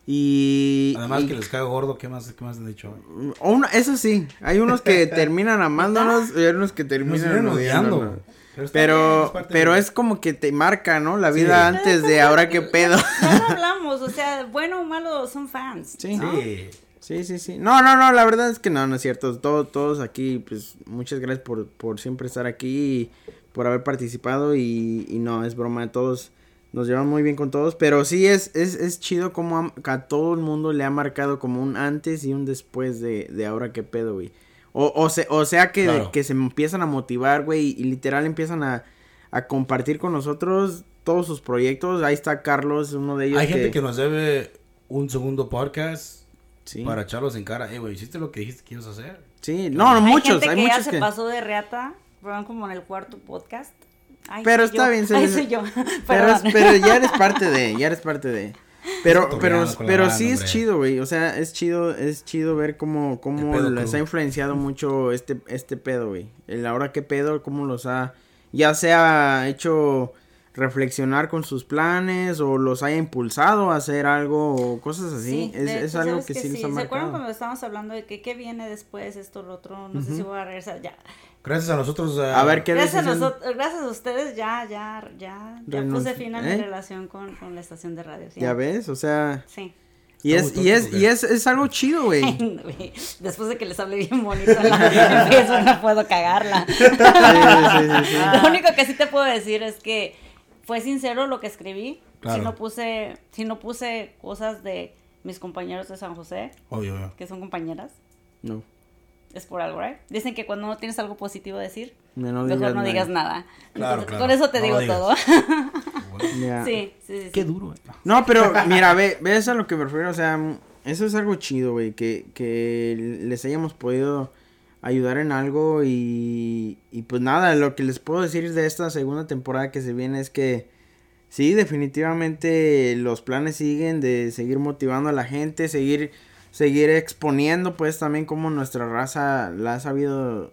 Y. Además y- que les cae gordo, ¿qué más, qué más han dicho? uno- eso sí, hay unos que <laughs> terminan amándonos <laughs> y hay unos que terminan odiándonos. Pero, bien, Pero, es pero como que te marca, ¿no? La vida Sí. antes de ahora qué pedo. No lo <laughs> hablamos, o sea, bueno o malo son fans. Sí. ¿no? Sí. Sí, sí, sí. No, no, no, la verdad es que no, no es cierto. Todos, todos aquí, pues, muchas gracias por, por siempre estar aquí y por haber participado y, y no, es broma, todos nos llevan muy bien con todos, pero sí es, es, es chido como a todo el mundo le ha marcado como un antes y un después de, de ahora qué pedo, güey. O, o, se, o sea que, Claro. que se empiezan a motivar, güey, y literal empiezan a, a compartir con nosotros todos sus proyectos. Ahí está Carlos, uno de ellos. Hay gente que nos debe un segundo podcast Sí, para echarlos en cara. Eh, güey, ¿hiciste lo que dijiste que ibas a hacer? sí. no, muchos, gente hay que muchos ya se que... pasó de reata, fueron como en el cuarto podcast. Ay, Pero está yo. bien, Ay, soy yo. <laughs> Pero, pero ya eres parte de, ya eres parte de. Pero, pero, pero sí es chido, güey. O sea, es chido, es chido ver cómo, cómo ¿Qué pedo, les ha influenciado mucho este, este pedo, güey. El ahora qué pedo, cómo los ha, ya sea hecho reflexionar con sus planes o los haya impulsado a hacer algo o cosas así. Sí, es, de- es tú algo que sí, nos ha ¿Se acuerdan marcado. cuando estábamos hablando de que qué viene después, esto, lo otro? No sé si voy a regresar. Ya. Gracias a nosotros. A ver qué Gracias a, nosotros, gracias a ustedes, ya, ya, ya, ya puse fin a mi ¿eh? relación con, con la estación de radio. sí. Ya ves, o sea, Sí. y es y es y es, es algo chido, güey. <laughs> Después de que les hablé bien bonito la <laughs> Facebook, no puedo cagarla. Sí, sí, sí, sí. Lo único que sí te puedo decir es que fue sincero lo que escribí. Claro. Si no puse, si no puse cosas de mis compañeros de San José, Obvio, obvio. que son compañeras, No, es por algo, ¿right? Dicen que cuando no tienes algo positivo decir, no, no mejor digas no digas nada. Claro, Entonces, claro. Con eso te No digo todo. <laughs> Sí, sí, sí. sí. Qué duro, güey. No, pero mira, ve, ves a lo que me refiero, o sea, eso es algo chido, güey, que, que les hayamos podido ayudar en algo y, y pues nada, lo que les puedo decir de esta segunda temporada que se viene es que sí, definitivamente los planes siguen de seguir motivando a la gente, seguir, seguir exponiendo pues también como nuestra raza la ha sabido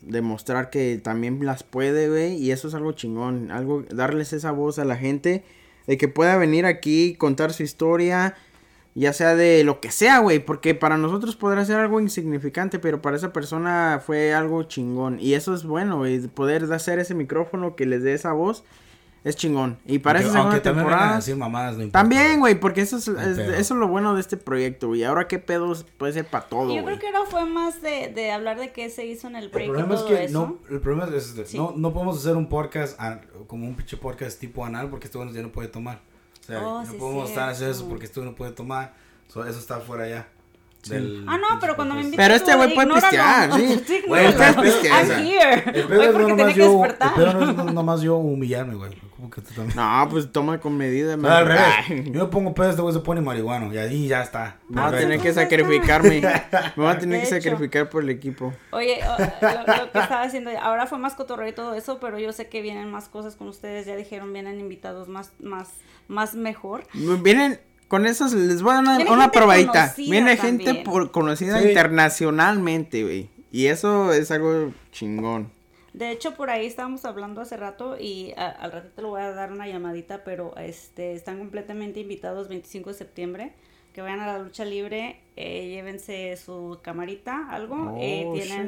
demostrar que también las puede, güey, y eso es algo chingón, algo, darles esa voz a la gente, de que pueda venir aquí, contar su historia, ya sea de lo que sea, güey, porque para nosotros podrá ser algo insignificante, pero para esa persona fue algo chingón, y eso es bueno, güey, poder hacer ese micrófono que les dé esa voz, es chingón, y para Aunque- esa segunda temporada... decir mamadas, no importa, También, güey, porque eso es, eso es lo bueno de este proyecto, güey. Ahora qué pedos puede ser para todo, yo creo que ahora fue más de, de hablar de qué se hizo en el El break y problema es todo que eso. no, el problema es este, Sí. no, no podemos hacer un podcast como un pinche podcast tipo anal porque este bueno ya no puede tomar. O sea, Oh, no sí, podemos estar haciendo eso porque este no puede tomar. So, eso está fuera ya. del Ah, no, pero cuando me invitas Pero este tú, güey puede pistear, sí. <laughs> Güey, el pedo- I'm here. El pedo no nomás yo, el despertar. pedo no es no- nomás yo humillarme, güey. Como que tú también. No, pues toma con medida, No, al revés. Yo me pongo pedo, este güey se pone marihuano y ahí ya está. Me voy <laughs> a tener que está. sacrificarme. Me voy a tener que sacrificar por el equipo. Oye, lo que estaba haciendo, ahora fue más cotorreo y todo eso, pero yo sé que vienen más cosas con ustedes, ya dijeron, vienen invitados más, más, más mejor. Vienen con esos, les voy a dar una, Viene una gente probadita. Viene gente también. por, conocida Sí. internacionalmente, güey. Y eso es algo chingón. De hecho, por ahí estábamos hablando hace rato y a- al ratito le voy a dar una llamadita, pero este están completamente invitados 25 de septiembre. Que vayan a la lucha libre, eh, llévense su camarita, algo, eh, Oh, tienen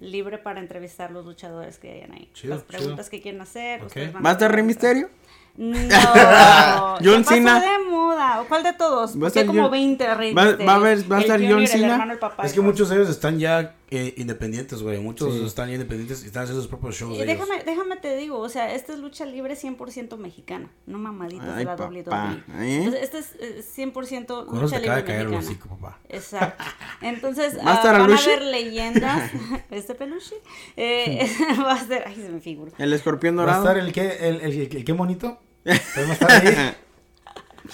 libre para entrevistar los luchadores que hayan ahí. Chido, Las preguntas chido. que quieren hacer. Ok. ustedes van ¿Va a estar Rey. Misterio? No. <laughs> John ¿Qué pasó Cena. de moda? ¿O ¿Cuál de todos? Va a Porque hay como John- 20 Rey va- va a haber- va a El estar John el Cena. hermano, el papá, Es que el muchos de ellos están ya eh, independientes, güey. Muchos Sí. están ya independientes y están haciendo sus propios shows. Y de ellos. déjame, déjame te digo, o sea, esta es lucha libre 100% mexicana, no mamaditas Ay, de la papá, WWE. ¿eh? Entonces, este es eh, 100% Con eso lucha te acaba libre de caer el mexicana. hocico, papá. Exacto. Entonces, <laughs> ¿Va a estar van a ver leyendas. <laughs> ¿Este peluche? Eh, va a ser, ay, se me figura. El escorpión ¿Va a dorado. estar el qué, el, el, el, qué monito? ¿Va a estar ahí?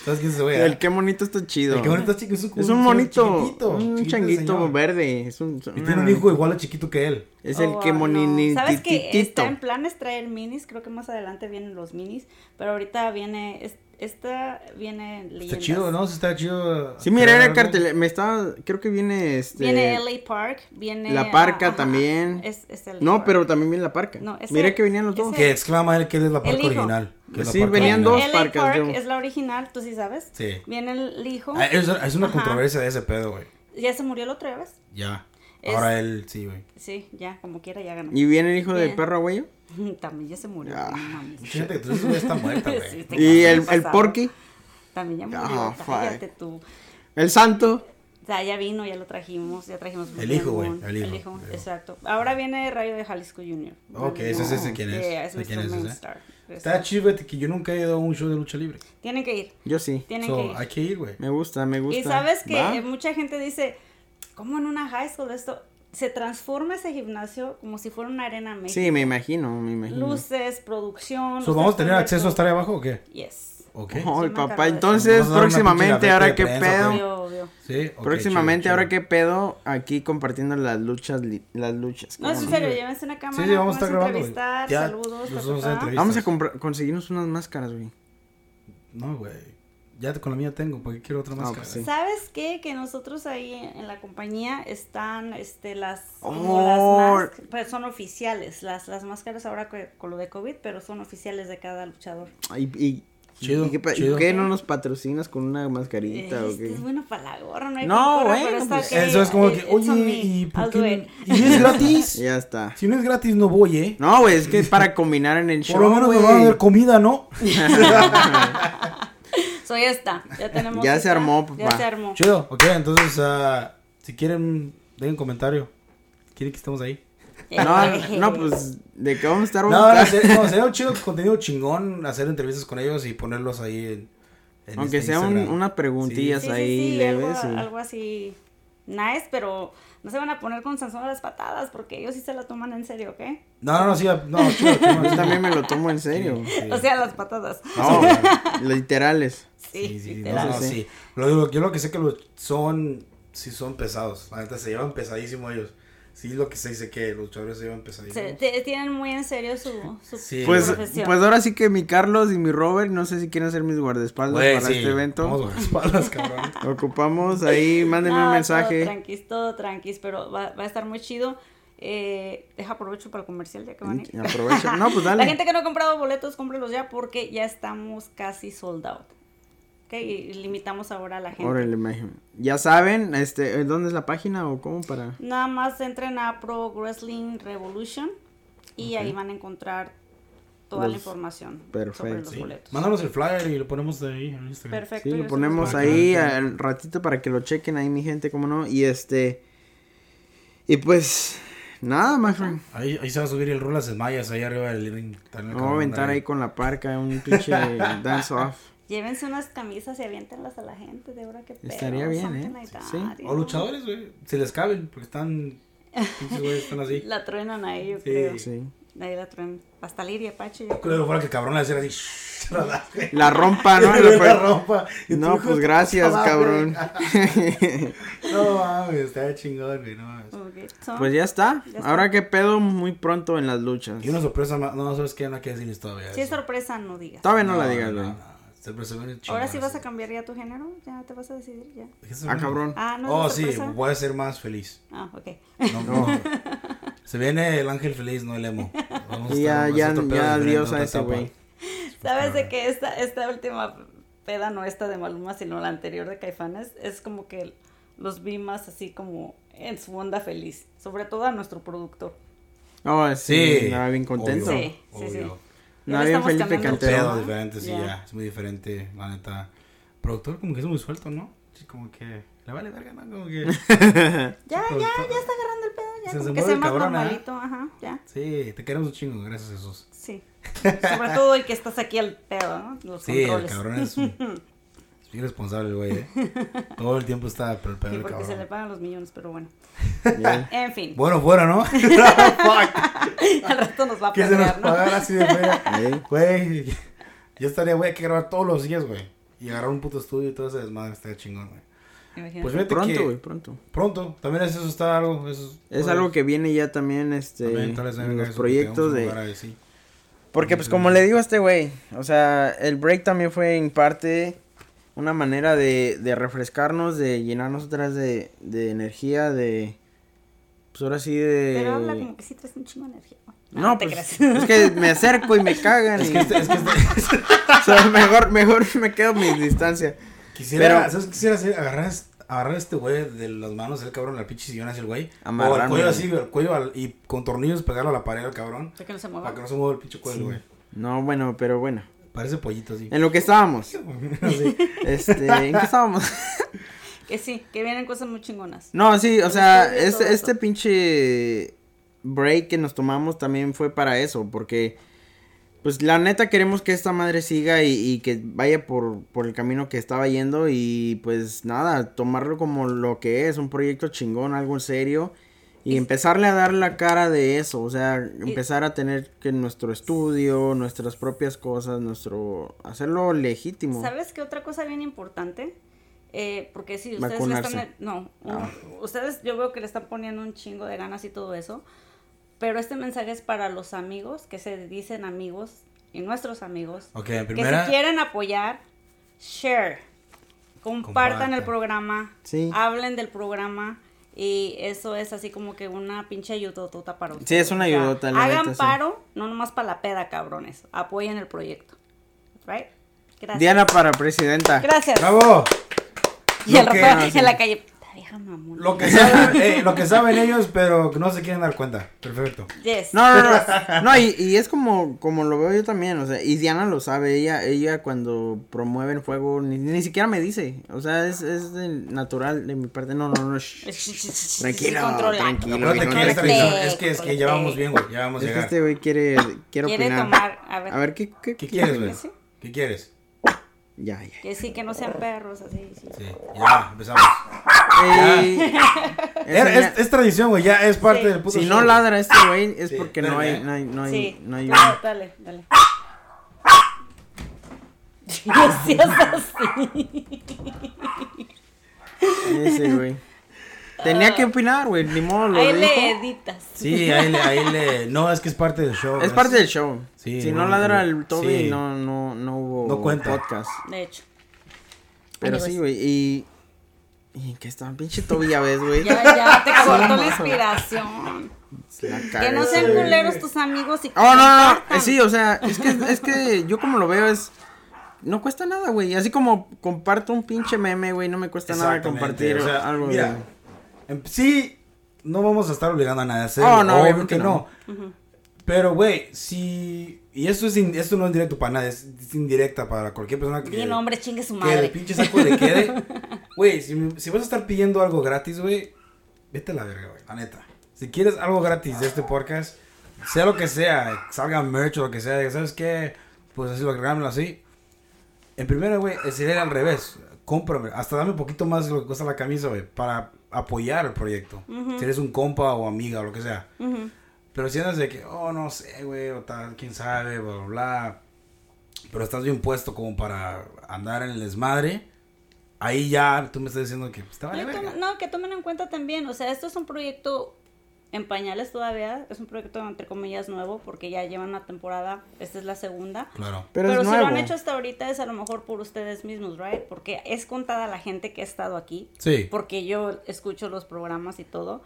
¿Sabes quién se ve? El qué bonito está chido. El qué bonito chico es un, Es un monito, chiquitito, un chiquito changuito señor. verde. Es un, Y tiene un hijo igual de chiquito que él. Es el Oh, que no. monini ¿Sabes que está en planes traer minis? Creo que más adelante vienen los minis, pero ahorita viene, es- esta viene leyendas. Está chido, ¿no? Sí, Está chido. Sí, mira, era cartel. Me estaba. Creo que viene este. Viene LA Park, viene... La Parca ajá, también. Es, es LA No, Park. pero también viene la parca. No, ese- Mira que venían los dos. Que exclama él que él es la parca hijo. original. Que es la Sí, parca venían dos LA parcas, Park yo. es la original, tú sí sabes. Sí. Viene el hijo. Ah, Es, es una Ajá. controversia de ese pedo, güey. Ya se murió el otro, ¿ya ves? Ya. Es- Ahora él, sí, güey. Sí, ya, como quiera, ya ganó. Y viene el hijo del perro agüello. <laughs> También ya se murió, Ah. no mames. Fíjate, tú ya está muerta, <laughs> Sí, güey. te Y el, el porky. También ya murió, Ah, cállate tú. El santo. O sea, ya vino, ya lo trajimos, ya trajimos. El hijo, güey, el hijo, El hijo, el hijo. exacto. Ahora viene Rayo de Jalisco Jr. Ok, ese es ese quién es. Yeah, es Mr. quién es ese. Mainstar. Está chido, fíjate, que yo nunca he ido a un show de lucha libre. Tienen que ir, Yo sí. tienen So, que ir. hay que ir, güey. Me gusta, me gusta. Y sabes que ¿Va? mucha gente dice, ¿cómo en una high school esto? Se transforma ese gimnasio como si fuera una arena México. Sí, me imagino, me imagino. Luces, producción. So, ¿Vamos a tener acceso a estar ahí abajo o qué? Yes. Ok. Ay, Sí papá, entonces próximamente, ahora qué pedo. Obvio, obvio. Sí, ok, Próximamente, chido, ahora chido. qué pedo, aquí compartiendo las luchas, li- las luchas. No, ¿cómo es en serio, llévense una cámara. Sí, sí, vamos a estar grabando, Ya, saludos. vamos a. Vamos a comprar, conseguirnos unas máscaras, güey. No, güey. ya con la mía tengo, ¿para qué quiero otra No, máscara? pues sí. ¿Sabes qué? Que nosotros ahí en la compañía están este, las, como Oh. las máscaras, pues son oficiales, las, las máscaras ahora con lo de COVID, pero son oficiales de cada luchador. Y, y, Chido, ¿y qué, chido. no nos patrocinas con una mascarita o Este qué? es bueno para la gorra, no hay No, bueno, pero está pues, que- Eso es como que, on oye, ¿y por qué no- it. ¿Y no es gratis? <laughs> Ya está. Si no es gratis, no voy, ¿eh? No, güey, es que es para combinar en el show, Por lo menos me van a dar comida, ¿no? <laughs> So, ya está, ya tenemos. Ya se esta, armó, Ya papá. se armó. Chido, ok, entonces, ah, si quieren, den un comentario. ¿Quieren que estemos ahí? No, <laughs> no, pues, ¿de qué vamos a estar? No, no, sería un chido contenido chingón hacer entrevistas con ellos y ponerlos ahí en, en Aunque este sea un- preguntillas Sí, sí, ahí sí, algo, leves. algo así nice, pero no se van a poner con Sansón a las patadas porque ellos sí se la toman en serio, ¿ok? No, no, no, sí, no, chido, chido, Yo también me lo tomo en serio. Sí. O sea, las patadas. No, <laughs> literales. Sí, Sí, sí, no, literal. no, Sí. sí. Lo yo lo que sé que los son, sí son pesados. La neta se llevan pesadísimo ellos. Sí, lo que se dice que los luchadores se llevan te- tienen muy en serio su, su Sí. Pues, profesión. pues ahora sí que mi Carlos y mi Robert, no sé si quieren ser mis guardaespaldas para sí, este evento. Vamos a espaldas, cabrón. <laughs> Ocupamos ahí, mándenme No, un Todo mensaje. tranquis, todo tranquis, pero va, va a estar muy chido. Eh, deja aprovecho para el comercial ya que van a ir. Aprovecha. No, pues <laughs> dale. La gente que no ha comprado boletos, cómprelos ya porque ya estamos casi sold out. Ok, y limitamos ahora a la gente. Órale. Ya saben, este, ¿dónde es la página o cómo para? Nada más entren a Pro Wrestling Revolution y ahí van a encontrar toda la información Perfecto. sobre los Sí. boletos. Mándanos el flyer y lo ponemos de ahí en Instagram. Perfecto. Sí, lo ponemos ahí al ratito para que lo chequen ahí mi gente, cómo no. Y este, y pues, nada, my friend. Ahí, ahí se va a subir el Rulas de Mayas ahí arriba del living. Vamos a aventar ahí con la parca un pinche <laughs> dance off. Llévense unas camisas y aviéntenlas a la gente de ahora que pedo. Estaría bien, ¿eh? Sí. O luchadores, güey. Se les caben porque están. pinches güeyes están así. <laughs> La truenan ahí, yo Sí. creo. Sí. Ahí la truenan. Hasta Liria, Pache. yo Creo que fuera que cabrón le hiciera así. la. <laughs> La rompa, ¿no? <laughs> La rompa. No, pues gracias, "Ah, cabrón. güey". No mames, está chingón, güey. No mames. So, Pues ya está. Ya está. Ahora que pedo muy pronto en las luchas. Y una sorpresa más. No, ¿sabes qué? No que decirles todavía. Si es sorpresa, no digas. Todavía no, la digas, güey. Ahora sí vas a cambiar ya tu género. Ya te vas a decidir ya. ¿Qué Ah, cabrón. Ah, no Oh, sí, voy a ser más feliz. Ah, ok. No, no. <laughs> Se viene el ángel feliz, no el emo. Vamos a Y ya, ya, ya adiós a ese güey. Sabes de que esta, esta última peda, no esta de Maluma, sino la anterior de Caifanes, es como que los vi más así como en su onda feliz. Sobre todo a nuestro productor. Oh, sí, Sí. estaba bien contento. obvio, Sí, sí, sí. No, bien estamos Felipe el Cantero. Diferente, sí, Ya. ya. Es muy diferente, la neta. Productor como que es muy suelto, ¿no? Sí, como que le vale verga, ¿no? Como que... <laughs> Ya, ya, ya está agarrando el pedo. Ya, Se como se que el más cabrón, ¿eh? normalito. Ajá, ya. Sí, te queremos un chingo, gracias a Jesús. Sí. Sobre todo el que estás aquí al pedo, ¿no? Los Sí, el controles. cabrón es, un- <laughs> es bien responsable, el güey, ¿eh? <laughs> Todo el tiempo está pero el pedo Sí, porque se le cabrón. pagan los millones, pero bueno. Ya. <laughs> En fin, Bueno, fuera, ¿no? <laughs> al rato nos va a que se nos ¿no? pagara así de fea. Güey, yo estaría, güey, hay que grabar todos los días, güey. Y agarrar un puto estudio y todo ese desmadre estaría chingón, güey. Imagínate. Pues fíjate Pronto, güey, pronto. pronto, también es eso está algo, eso Es algo que viene ya también, este, también, tal vez en los proyectos de... lugar ahí, sí. Porque pues como le digo a este güey, o sea, el break también fue en parte una manera de, de refrescarnos, de llenarnos otras de, de energía, de... Pues ahora sí de... Pero habla como que sí traes un chingo de energía. güey. No, te pues, creas. es que me acerco y me cagan. Es y- que este, es que este, <laughs> o sea, mejor, mejor me quedo a mi distancia. quisiera, Pero- ¿sabes qué quisiera hacer? Agarrar, agarrar a este güey de las manos, el cabrón, al pinche sillón hacia el güey. O al cuello güey. así, el cuello al- y con tornillos pegarlo a la pared al cabrón. Sé que no se mueva. Para que no se mueva el pinche cuello, güey. No, bueno, pero bueno. Parece pollito así. En lo que estábamos. <laughs> Así. Este, ¿en qué estábamos? <laughs> Que sí, que vienen cosas muy chingonas. No, sí, o sea, este, este pinche break que nos tomamos también fue para eso, porque pues la neta queremos que esta madre siga y, y que vaya por, por el camino que estaba yendo y pues nada, tomarlo como lo que es, un proyecto chingón, algo serio y empezarle a dar la cara de eso, o sea, empezar a tener que nuestro estudio, nuestras propias cosas, nuestro, hacerlo legítimo. ¿Sabes qué otra cosa bien importante? Eh, porque si ustedes le Vacunarse. están... No, Ah. ustedes yo veo que le están poniendo un chingo de ganas y todo eso, pero este mensaje es para los amigos que se dicen amigos y nuestros amigos Ok, en que primera. si quieren apoyar, share. Compartan Compartan. el programa. Sí. Hablen del programa. Y eso es así como que una pinche ayudotota para ustedes. Sí, es una O sea, ayudota, Hagan neta, sí. paro, no nomás para la peda, cabrones. Apoyen el proyecto. Right? Gracias. Diana para presidenta. Gracias. ¡Bravo! Y el que- no, sí. en la calle. "Puta vieja mamona". Lo que saben, eh, lo que saben ellos, pero que no se quieren dar cuenta. Perfecto. Yes. No, no, no. No, y, y es como, como lo veo yo también, o sea, y Diana lo sabe, ella, ella cuando promueve el fuego ni, ni siquiera me dice, o sea, es, es de- natural de mi parte, no, no, no, shh. Tranquilo, Controla. tranquilo. No, no, no. edición- es que, es que ya vamos bien, güey. Ya vamos a Es que llegar. este güey quiere, quiere Quiere opinar. tomar. A ver. A ver, ¿qué, qué, ¿Qué quieres, güey? ¿Qué quieres? Ya, ya. Que sí, que no sean perros, así. sí. Sí, ya, empezamos. Eh, ya- es, es tradición, güey, ya es parte Sí. del puto si show. no ladra este güey es Sí, porque no hay, no hay, no hay, Sí. no hay. Dale, dale. No seas así. Ese güey. Tenía que opinar, güey, ni modo lo Ahí dijo. le editas. Sí, ahí le, ahí le... No, es que es parte del show. Es parte del show. Sí, si no bueno, ladra el Toby, Sí. no, no, no hubo No cuenta. podcast. De hecho. Pero Anyways. sí, güey, y... Y que está, pinche Toby ya ves, güey. Ya, ya, te cortó la inspiración. La Que no sean culeros tus amigos y que Oh, no, no, no, eh, sí, o sea, es que, es que yo como lo veo es... No cuesta nada, güey. Así como comparto un pinche meme, güey, no me cuesta nada compartir o sea, algo mira, de... sí, no vamos a estar obligando a nadie a hacerlo. Oh, no, obviamente que no. Pero, güey, si... Y esto, es in- esto no es directo para nadie, es, indirecta para cualquier persona que... Bien, hombre, chingue su que de madre. pinche saco le quede. <laughs> Güey, si vas a estar pidiendo algo gratis, güey, vete a la verga, güey, la neta. Si quieres algo gratis de este podcast, sea lo que sea, salga merch o lo que sea, ¿sabes qué? Pues así lo agregámoslo así. En primera, güey, sería al revés. Cómprame, hasta dame un poquito más de lo que cuesta la camisa, güey, para apoyar el proyecto. Si eres un compa o amiga o lo que sea. Pero si andas de que, oh, no sé, güey, o tal, quién sabe, bla, bla, bla. Pero estás bien puesto como para andar en el desmadre. Ahí ya tú me estás diciendo que pues, te vale verga. no, que tomen en cuenta también, o sea, esto es un proyecto en pañales todavía, es un proyecto entre comillas nuevo porque ya llevan una temporada, esta es la segunda. Claro. Pero, Pero, es si nuevo. lo han hecho hasta ahorita es a lo mejor por ustedes mismos, right? Porque es contada la gente que ha estado aquí, Sí. porque yo escucho los programas y todo.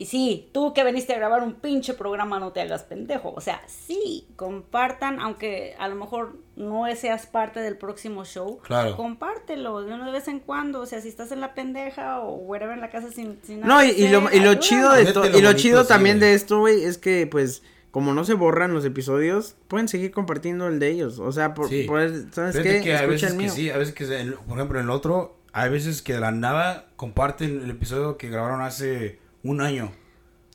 Y sí, tú que veniste a grabar un pinche programa no te hagas pendejo. O sea, sí, compartan, aunque a lo mejor no seas parte del próximo show. Claro. Compártelo de una vez en cuando. O sea, si estás en la pendeja o wherever en la casa sin, sin No, y, lo, y lo chido de to- y lo bonito, chido sí, también güey. de esto, güey, es que pues como no se borran los episodios, pueden seguir compartiendo el de ellos. O sea, por, Sí. por- ¿sabes Fíjate qué? que Escucha veces el que sí, a veces que, se- por ejemplo, en el otro, hay veces que de la nada comparten el episodio que grabaron hace un año.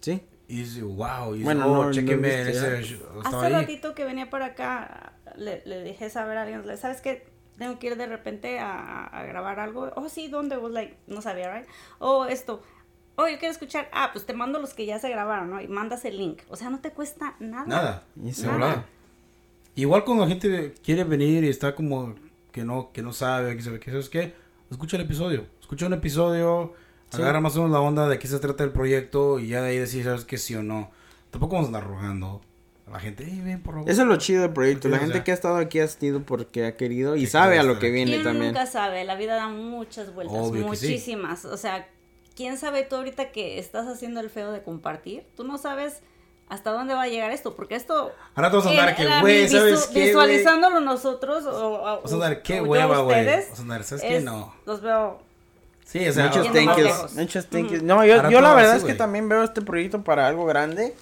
Sí. Y dice, wow, y dice, Bueno, oh, no, no estaba Hace ahí. ratito que venía para acá, le, le dije saber a alguien, le- ¿sabes qué? Tengo que ir de repente a, a grabar algo. Oh, sí, ¿dónde? Was like, no sabía, right? Oh, esto. Oh, yo quiero escuchar. Ah, pues te mando los que ya se grabaron, ¿no? Y mandas el link. O sea, no te cuesta nada. Nada. Y se Nada. Igual cuando la gente quiere venir y está como que no, que no sabe, que sabe que sabes qué, escucha el episodio. Escucha un episodio, Sí. agarra más o menos la onda de qué se trata el proyecto y ya de ahí decir, sabes que sí o no. Tampoco vamos a andar rogando a la gente, "Ey, ven por favor". Eso es lo chido del proyecto. La gente sea. que ha estado aquí ha sido porque ha querido y Que sabe a lo que viene ¿Quién también. nunca sabe? La vida da muchas vueltas, Obvio que sí. muchísimas. O sea, ¿quién sabe tú ahorita que estás haciendo el feo de compartir? Tú no sabes hasta dónde va a llegar esto, porque esto... Ahora te vas a andar en- que, güey, ¿sabes qué? Visualizándolo nosotros o... o- Vas a andar, qué hueva, güey. Vas a andar, ¿sabes qué? es- No. Los veo... Sí, o sea, Muchos lejos. muchos thank yous. No, yo, yo la verdad así, es que güey. también veo este proyecto para algo grande.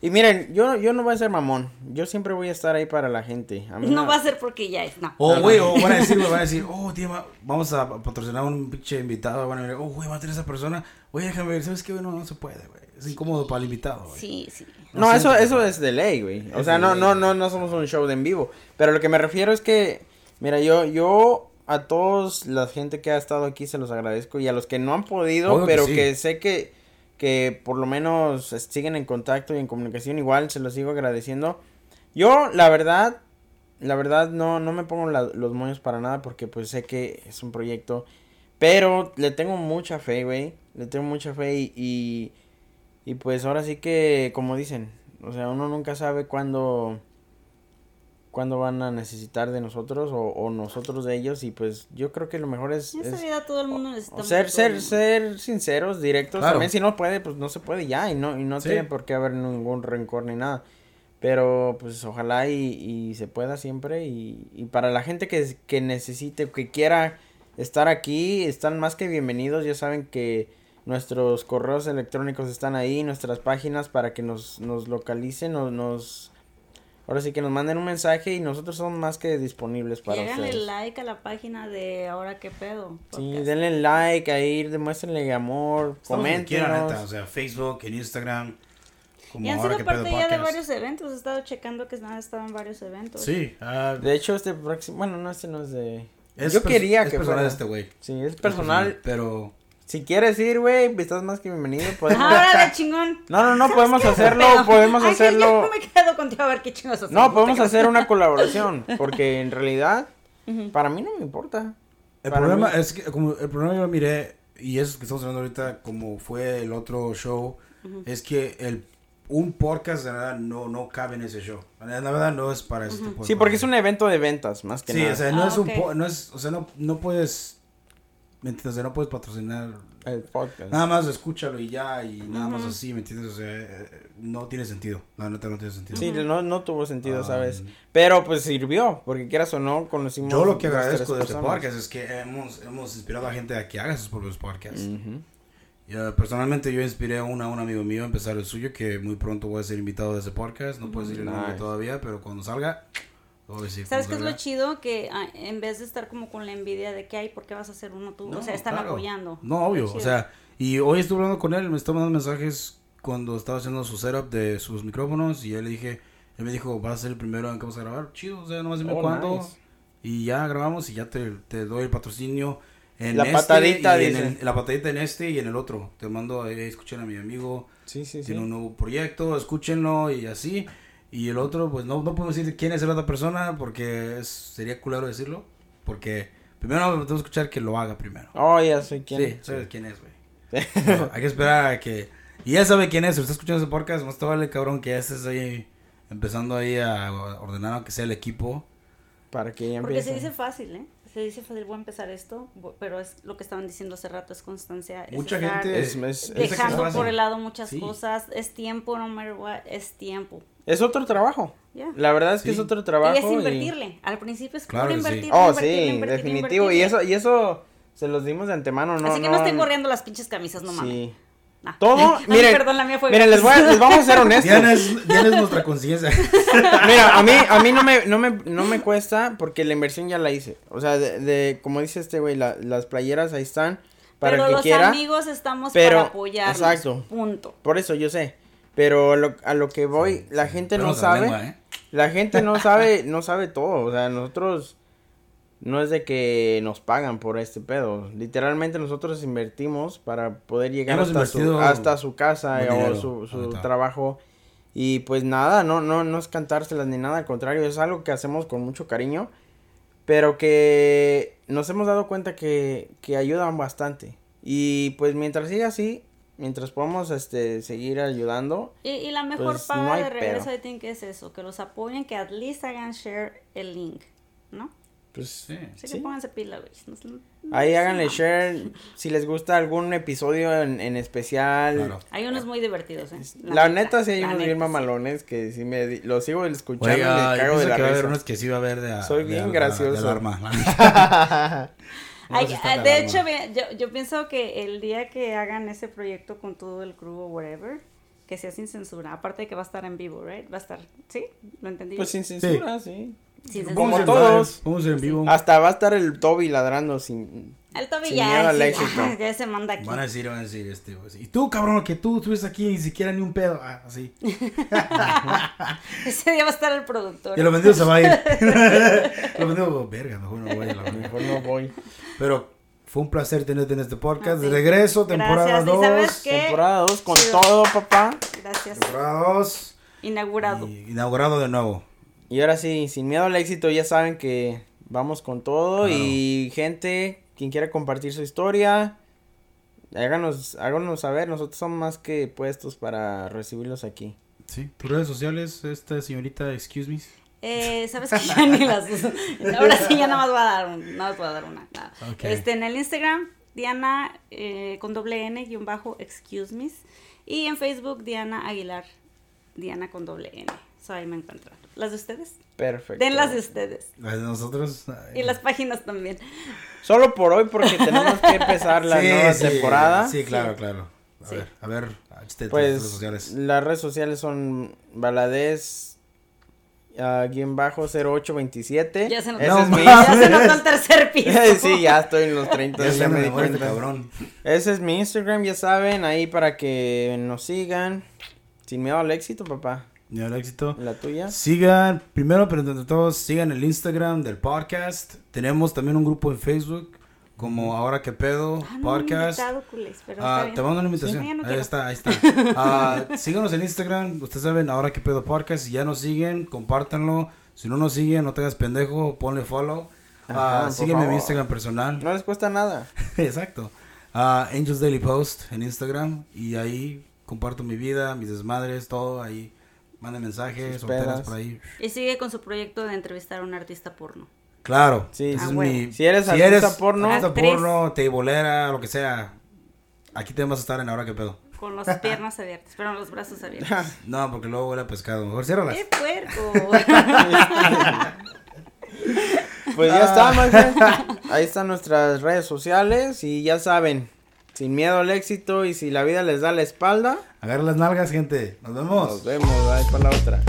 Y miren, yo, yo no voy a ser mamón. Yo siempre voy a estar ahí para la gente. A mí No va a ser porque ya es, no. O, güey, o van a decir, <laughs> güey, van a decir, oh, tío, va- vamos a patrocinar a un pinche invitado. Van a ver, oh, güey, va a tener esa persona. Oye, déjame ver, ¿sabes qué, güey? No, no se puede, güey. Es incómodo para el invitado, güey. Sí, sí. No, No eso, eso es de ley, güey. O sea, no, no, no, no somos un show de en vivo. Pero lo que me refiero es que, mira, yo, yo a todos la gente que ha estado aquí se los agradezco y a los que no han podido, Obvio que pero sí. que sé que, que por lo menos siguen en contacto y en comunicación, igual se los sigo agradeciendo. Yo, la verdad, la verdad no, no me pongo la- los moños para nada porque pues sé que es un proyecto, pero le tengo mucha fe, güey. Le tengo mucha fe y, y, y, pues ahora sí que, como dicen, o sea, uno nunca sabe cuándo, cuándo van a necesitar de nosotros o, o nosotros de ellos y pues yo creo que lo mejor es, En esta es vida todo el mundo necesita. o ser ser ser sinceros, directos, Claro. también si no puede pues no se puede ya y no y no Sí. tiene por qué haber ningún rencor ni nada. Pero pues ojalá y, y se pueda siempre y, y para la gente que, que necesite, que quiera estar aquí, están más que bienvenidos, ya saben que nuestros correos electrónicos están ahí, nuestras páginas para que nos, nos localicen o nos... Ahora sí que nos manden un mensaje y nosotros somos más que disponibles para Y háganle ustedes. like a la página de Ahora qué pedo. Sí, denle like ahí, demuéstrenle amor, neta, o sea, Facebook, en Instagram. Como Y han ahora sido parte ya de varios eventos. He estado checando que han estado en varios eventos. Sí, ah, De hecho, este próximo, bueno, no, este no es de... es Yo quería es que personal fuera. este güey. Sí, es personal. Pero Si quieres ir, güey, estás más que bienvenido. <laughs> Podemos... Ahora <laughs> chingón. No, no, no, podemos hacerlo, podemos Ay, hacerlo. Yo me quedo contigo a ver qué chingos hacemos. No, podemos hacer una <laughs> colaboración, porque en realidad, para mí no me importa. el Para problema mí- es que como el problema yo miré y eso que estamos hablando ahorita como fue el otro show es que el un podcast de verdad no no cabe en ese show. La verdad no es para este tipo de Sí, porque es un evento de ventas, más que Sí, nada. o sea, no Ah, es un ok. po- no es, o sea, no, no puedes ¿me entiendes? O sea, no puedes patrocinar El podcast. nada más escúchalo y ya y nada más así, ¿me entiendes? O sea, eh, no tiene sentido. La neta no tiene sentido. Sí, no, no tuvo sentido, Ah, ¿sabes? Pero pues sirvió, porque quieras o no, conocimos. Yo lo que agradezco de este podcast es que hemos, hemos inspirado a gente a que haga sus propios podcasts. Personalmente yo inspiré a, una- a un amigo mío a empezar el suyo, que muy pronto voy a ser invitado de ese podcast. No puedo decir el nombre todavía, pero cuando salga, ¿Sabes qué es lo chido? Que ah, en vez de estar como con la envidia de que hay, ¿por qué vas a hacer uno tú? o sea, están claro. apoyando. No, obvio. Está O sea, y hoy estuve hablando con él, me estaba mandando mensajes cuando estaba haciendo su setup de sus micrófonos y yo le dije, él me dijo, vas a ser el primero en que vamos a grabar. Chido, o sea, nomás dime Oh, cuándo. nice. Y ya grabamos y ya te, te doy el patrocinio. En La este patadita, y en dice. el- la patadita en este y en el otro. Te mando a escuchar a mi amigo. Sí, sí, sí. Tiene un nuevo proyecto, escúchenlo y así. Y el otro, pues no, no podemos decir quién es la otra persona porque es- sería culero decirlo. Porque primero tenemos que escuchar que lo haga primero. Oh, ya sé quién. Sí, sabes quién es, güey. No, hay que esperar a que... Y ya sabe quién es, si está escuchando ese podcast, más te vale, cabrón, que ya estés ahí empezando ahí a ordenar aunque sea el equipo. Para que ya Porque se empiece. dice fácil, ¿eh? Se dice fácil, voy a empezar esto, pero es lo que estaban diciendo hace rato, es constancia. es Mucha estar gente... Es- es- es Dejando por el lado muchas Sí. cosas, es tiempo, no matter what, es tiempo. Es otro trabajo. Ya. La verdad es que Sí. es otro trabajo. y es y- invertirle. Al principio es Claro puro sí. invertirle, Oh, invertirle, sí, invertirle, definitivo. Y eso, y eso se los dimos de antemano, ¿no? Así que no, estén corriendo las pinches camisas, no mames. Sí. Todo, <laughs> miren, perdón, la mía fue miren, les, voy a- les vamos a ser honestos. Diana es, Diana es nuestra conciencia. <laughs> Mira, a mí, a mí no me, no me, no me cuesta porque la inversión ya la hice. O sea, de, de- como dice este güey, la- las playeras ahí están para Pero el que los quiera. amigos estamos pero- para apoyarnos. exacto. Punto. Por eso yo sé. Pero a lo, a lo que voy, la gente no sabe. lengua, ¿eh? La gente no <laughs> sabe, no sabe todo. O sea, nosotros no es de que nos pagan por este pedo. Literalmente nosotros invertimos para poder llegar hasta su, invertido hasta su casa o su, su trabajo. Y pues nada, no, no, no es cantárselas ni nada, al contrario, es algo que hacemos con mucho cariño. Pero que nos hemos dado cuenta que, que ayudan bastante. Y pues mientras siga así, mientras podamos este, seguir ayudando, Y, y la mejor Pues, paga no de regreso pedo. I think es eso, que los apoyen, que at least hagan share el link, ¿no? pues Sí. Así Sí. que pónganse pila, güey. Ahí no- háganle no. share si les gusta algún episodio en, en especial. Claro. Hay unos muy divertidos, ¿eh? La, neta, sí hay unos neta, bien sí. mamalones que sí me los sigo escuchando Oiga, y me yo cago de la que va a haber unos que sí va a haber de Soy de- bien de- gracioso. De alarma. <laughs> Ay, ah, de hecho, yo, yo pienso que el día que hagan ese proyecto con todo el crew o whatever, que sea sin censura, aparte de que va a estar en vivo, right? Va a estar, ¿sí? ¿Lo entendí? Pues sin censura, sí. Sin censura. como todos. Vamos en vivo. Hasta va a estar el Toby ladrando sin... El Toby Sin miedo ya, al sí, éxito. <laughs> ya, se manda aquí. Van a decir, van a decir, este, pues, y tú, cabrón, que tú estuviste aquí ni siquiera ni un pedo. Ah, así. <laughs> Ese día va a estar el productor. Y lo vendido se va a ir. <laughs> lo vendido, verga, mejor no voy verga. Mejor no voy. Pero fue un placer tenerte en este podcast. Ah, De sí. regreso, temporada Gracias. ¿Y 2. sabes qué? Temporada 2 con todo, papá. Gracias. Temporada 2. Inaugurado. Inaugurado de nuevo. Y ahora sí, sin miedo al éxito, ya saben que vamos con todo. Y gente, quien quiera compartir su historia, háganos, háganos saber. Nosotros somos más que puestos para recibirlos aquí. Sí. Tus redes sociales, esta señorita, excuse me. Eh, Sabes que ya ni las uso. Ahora sí ya nada más voy a dar, un- nada más voy a dar una. nada. Ok. Este, en el Instagram, Diana eh, con doble N guion bajo excuse me. Y en Facebook, Diana Aguilar. Diana con doble N. So, ahí me encuentran. ¿Las de ustedes? Perfecto. Den las de ustedes. Las de nosotros. ay. Y las páginas también. Solo por hoy porque tenemos que empezar la Sí, nueva sí, temporada. Sí, claro, claro. A Sí. ver, a ver, este, Pues redes sociales. las redes sociales son Baladez ah, guion bajo 0827. Ya se notó, Ese No es mi ya se notó el tercer piso. <laughs> sí, ya estoy en los 30. Ya ya me me di este cuenta. cabrón. Ese es mi Instagram, ya saben, ahí para que nos sigan. Sin miedo al éxito, papá. Al éxito. La tuya. Sigan, primero, pero entre todos, sigan el Instagram del podcast. Tenemos también un grupo en Facebook, como Ahora que pedo, Ah, no, me han podcast. invitado, culés, pero Ah, te mando una invitación. no ahí quiero. está, ahí está. <laughs> Ah, síganos en Instagram. Ustedes saben, ahora que pedo podcast. Si ya nos siguen, compártanlo. Si no nos siguen, no te hagas pendejo, ponle follow. Ah, Ajá, sígueme en mi. Instagram personal. No les cuesta nada. <laughs> Exacto. Ah, Angels Daily Post en Instagram. Y ahí comparto mi vida, mis desmadres, todo. Ahí manden mensajes, solteras por ahí. Y sigue con su proyecto de entrevistar a un artista porno. Claro. Sí, Ah, es huevo. mi- Si eres artista porno- artista porno, teibolera, lo que sea. Aquí te vamos a estar en ahora que pedo. Con las piernas abiertas, pero los brazos abiertos. <laughs> No, porque luego huele a pescado. Mejor ciérralas. ¡Qué puerco! <laughs> <laughs> Pues ya está. Ahí están nuestras redes sociales y ya saben, sin miedo al éxito y si la vida les da la espalda, Agarra las nalgas, gente. Nos vemos. nos vemos, ahí para la otra.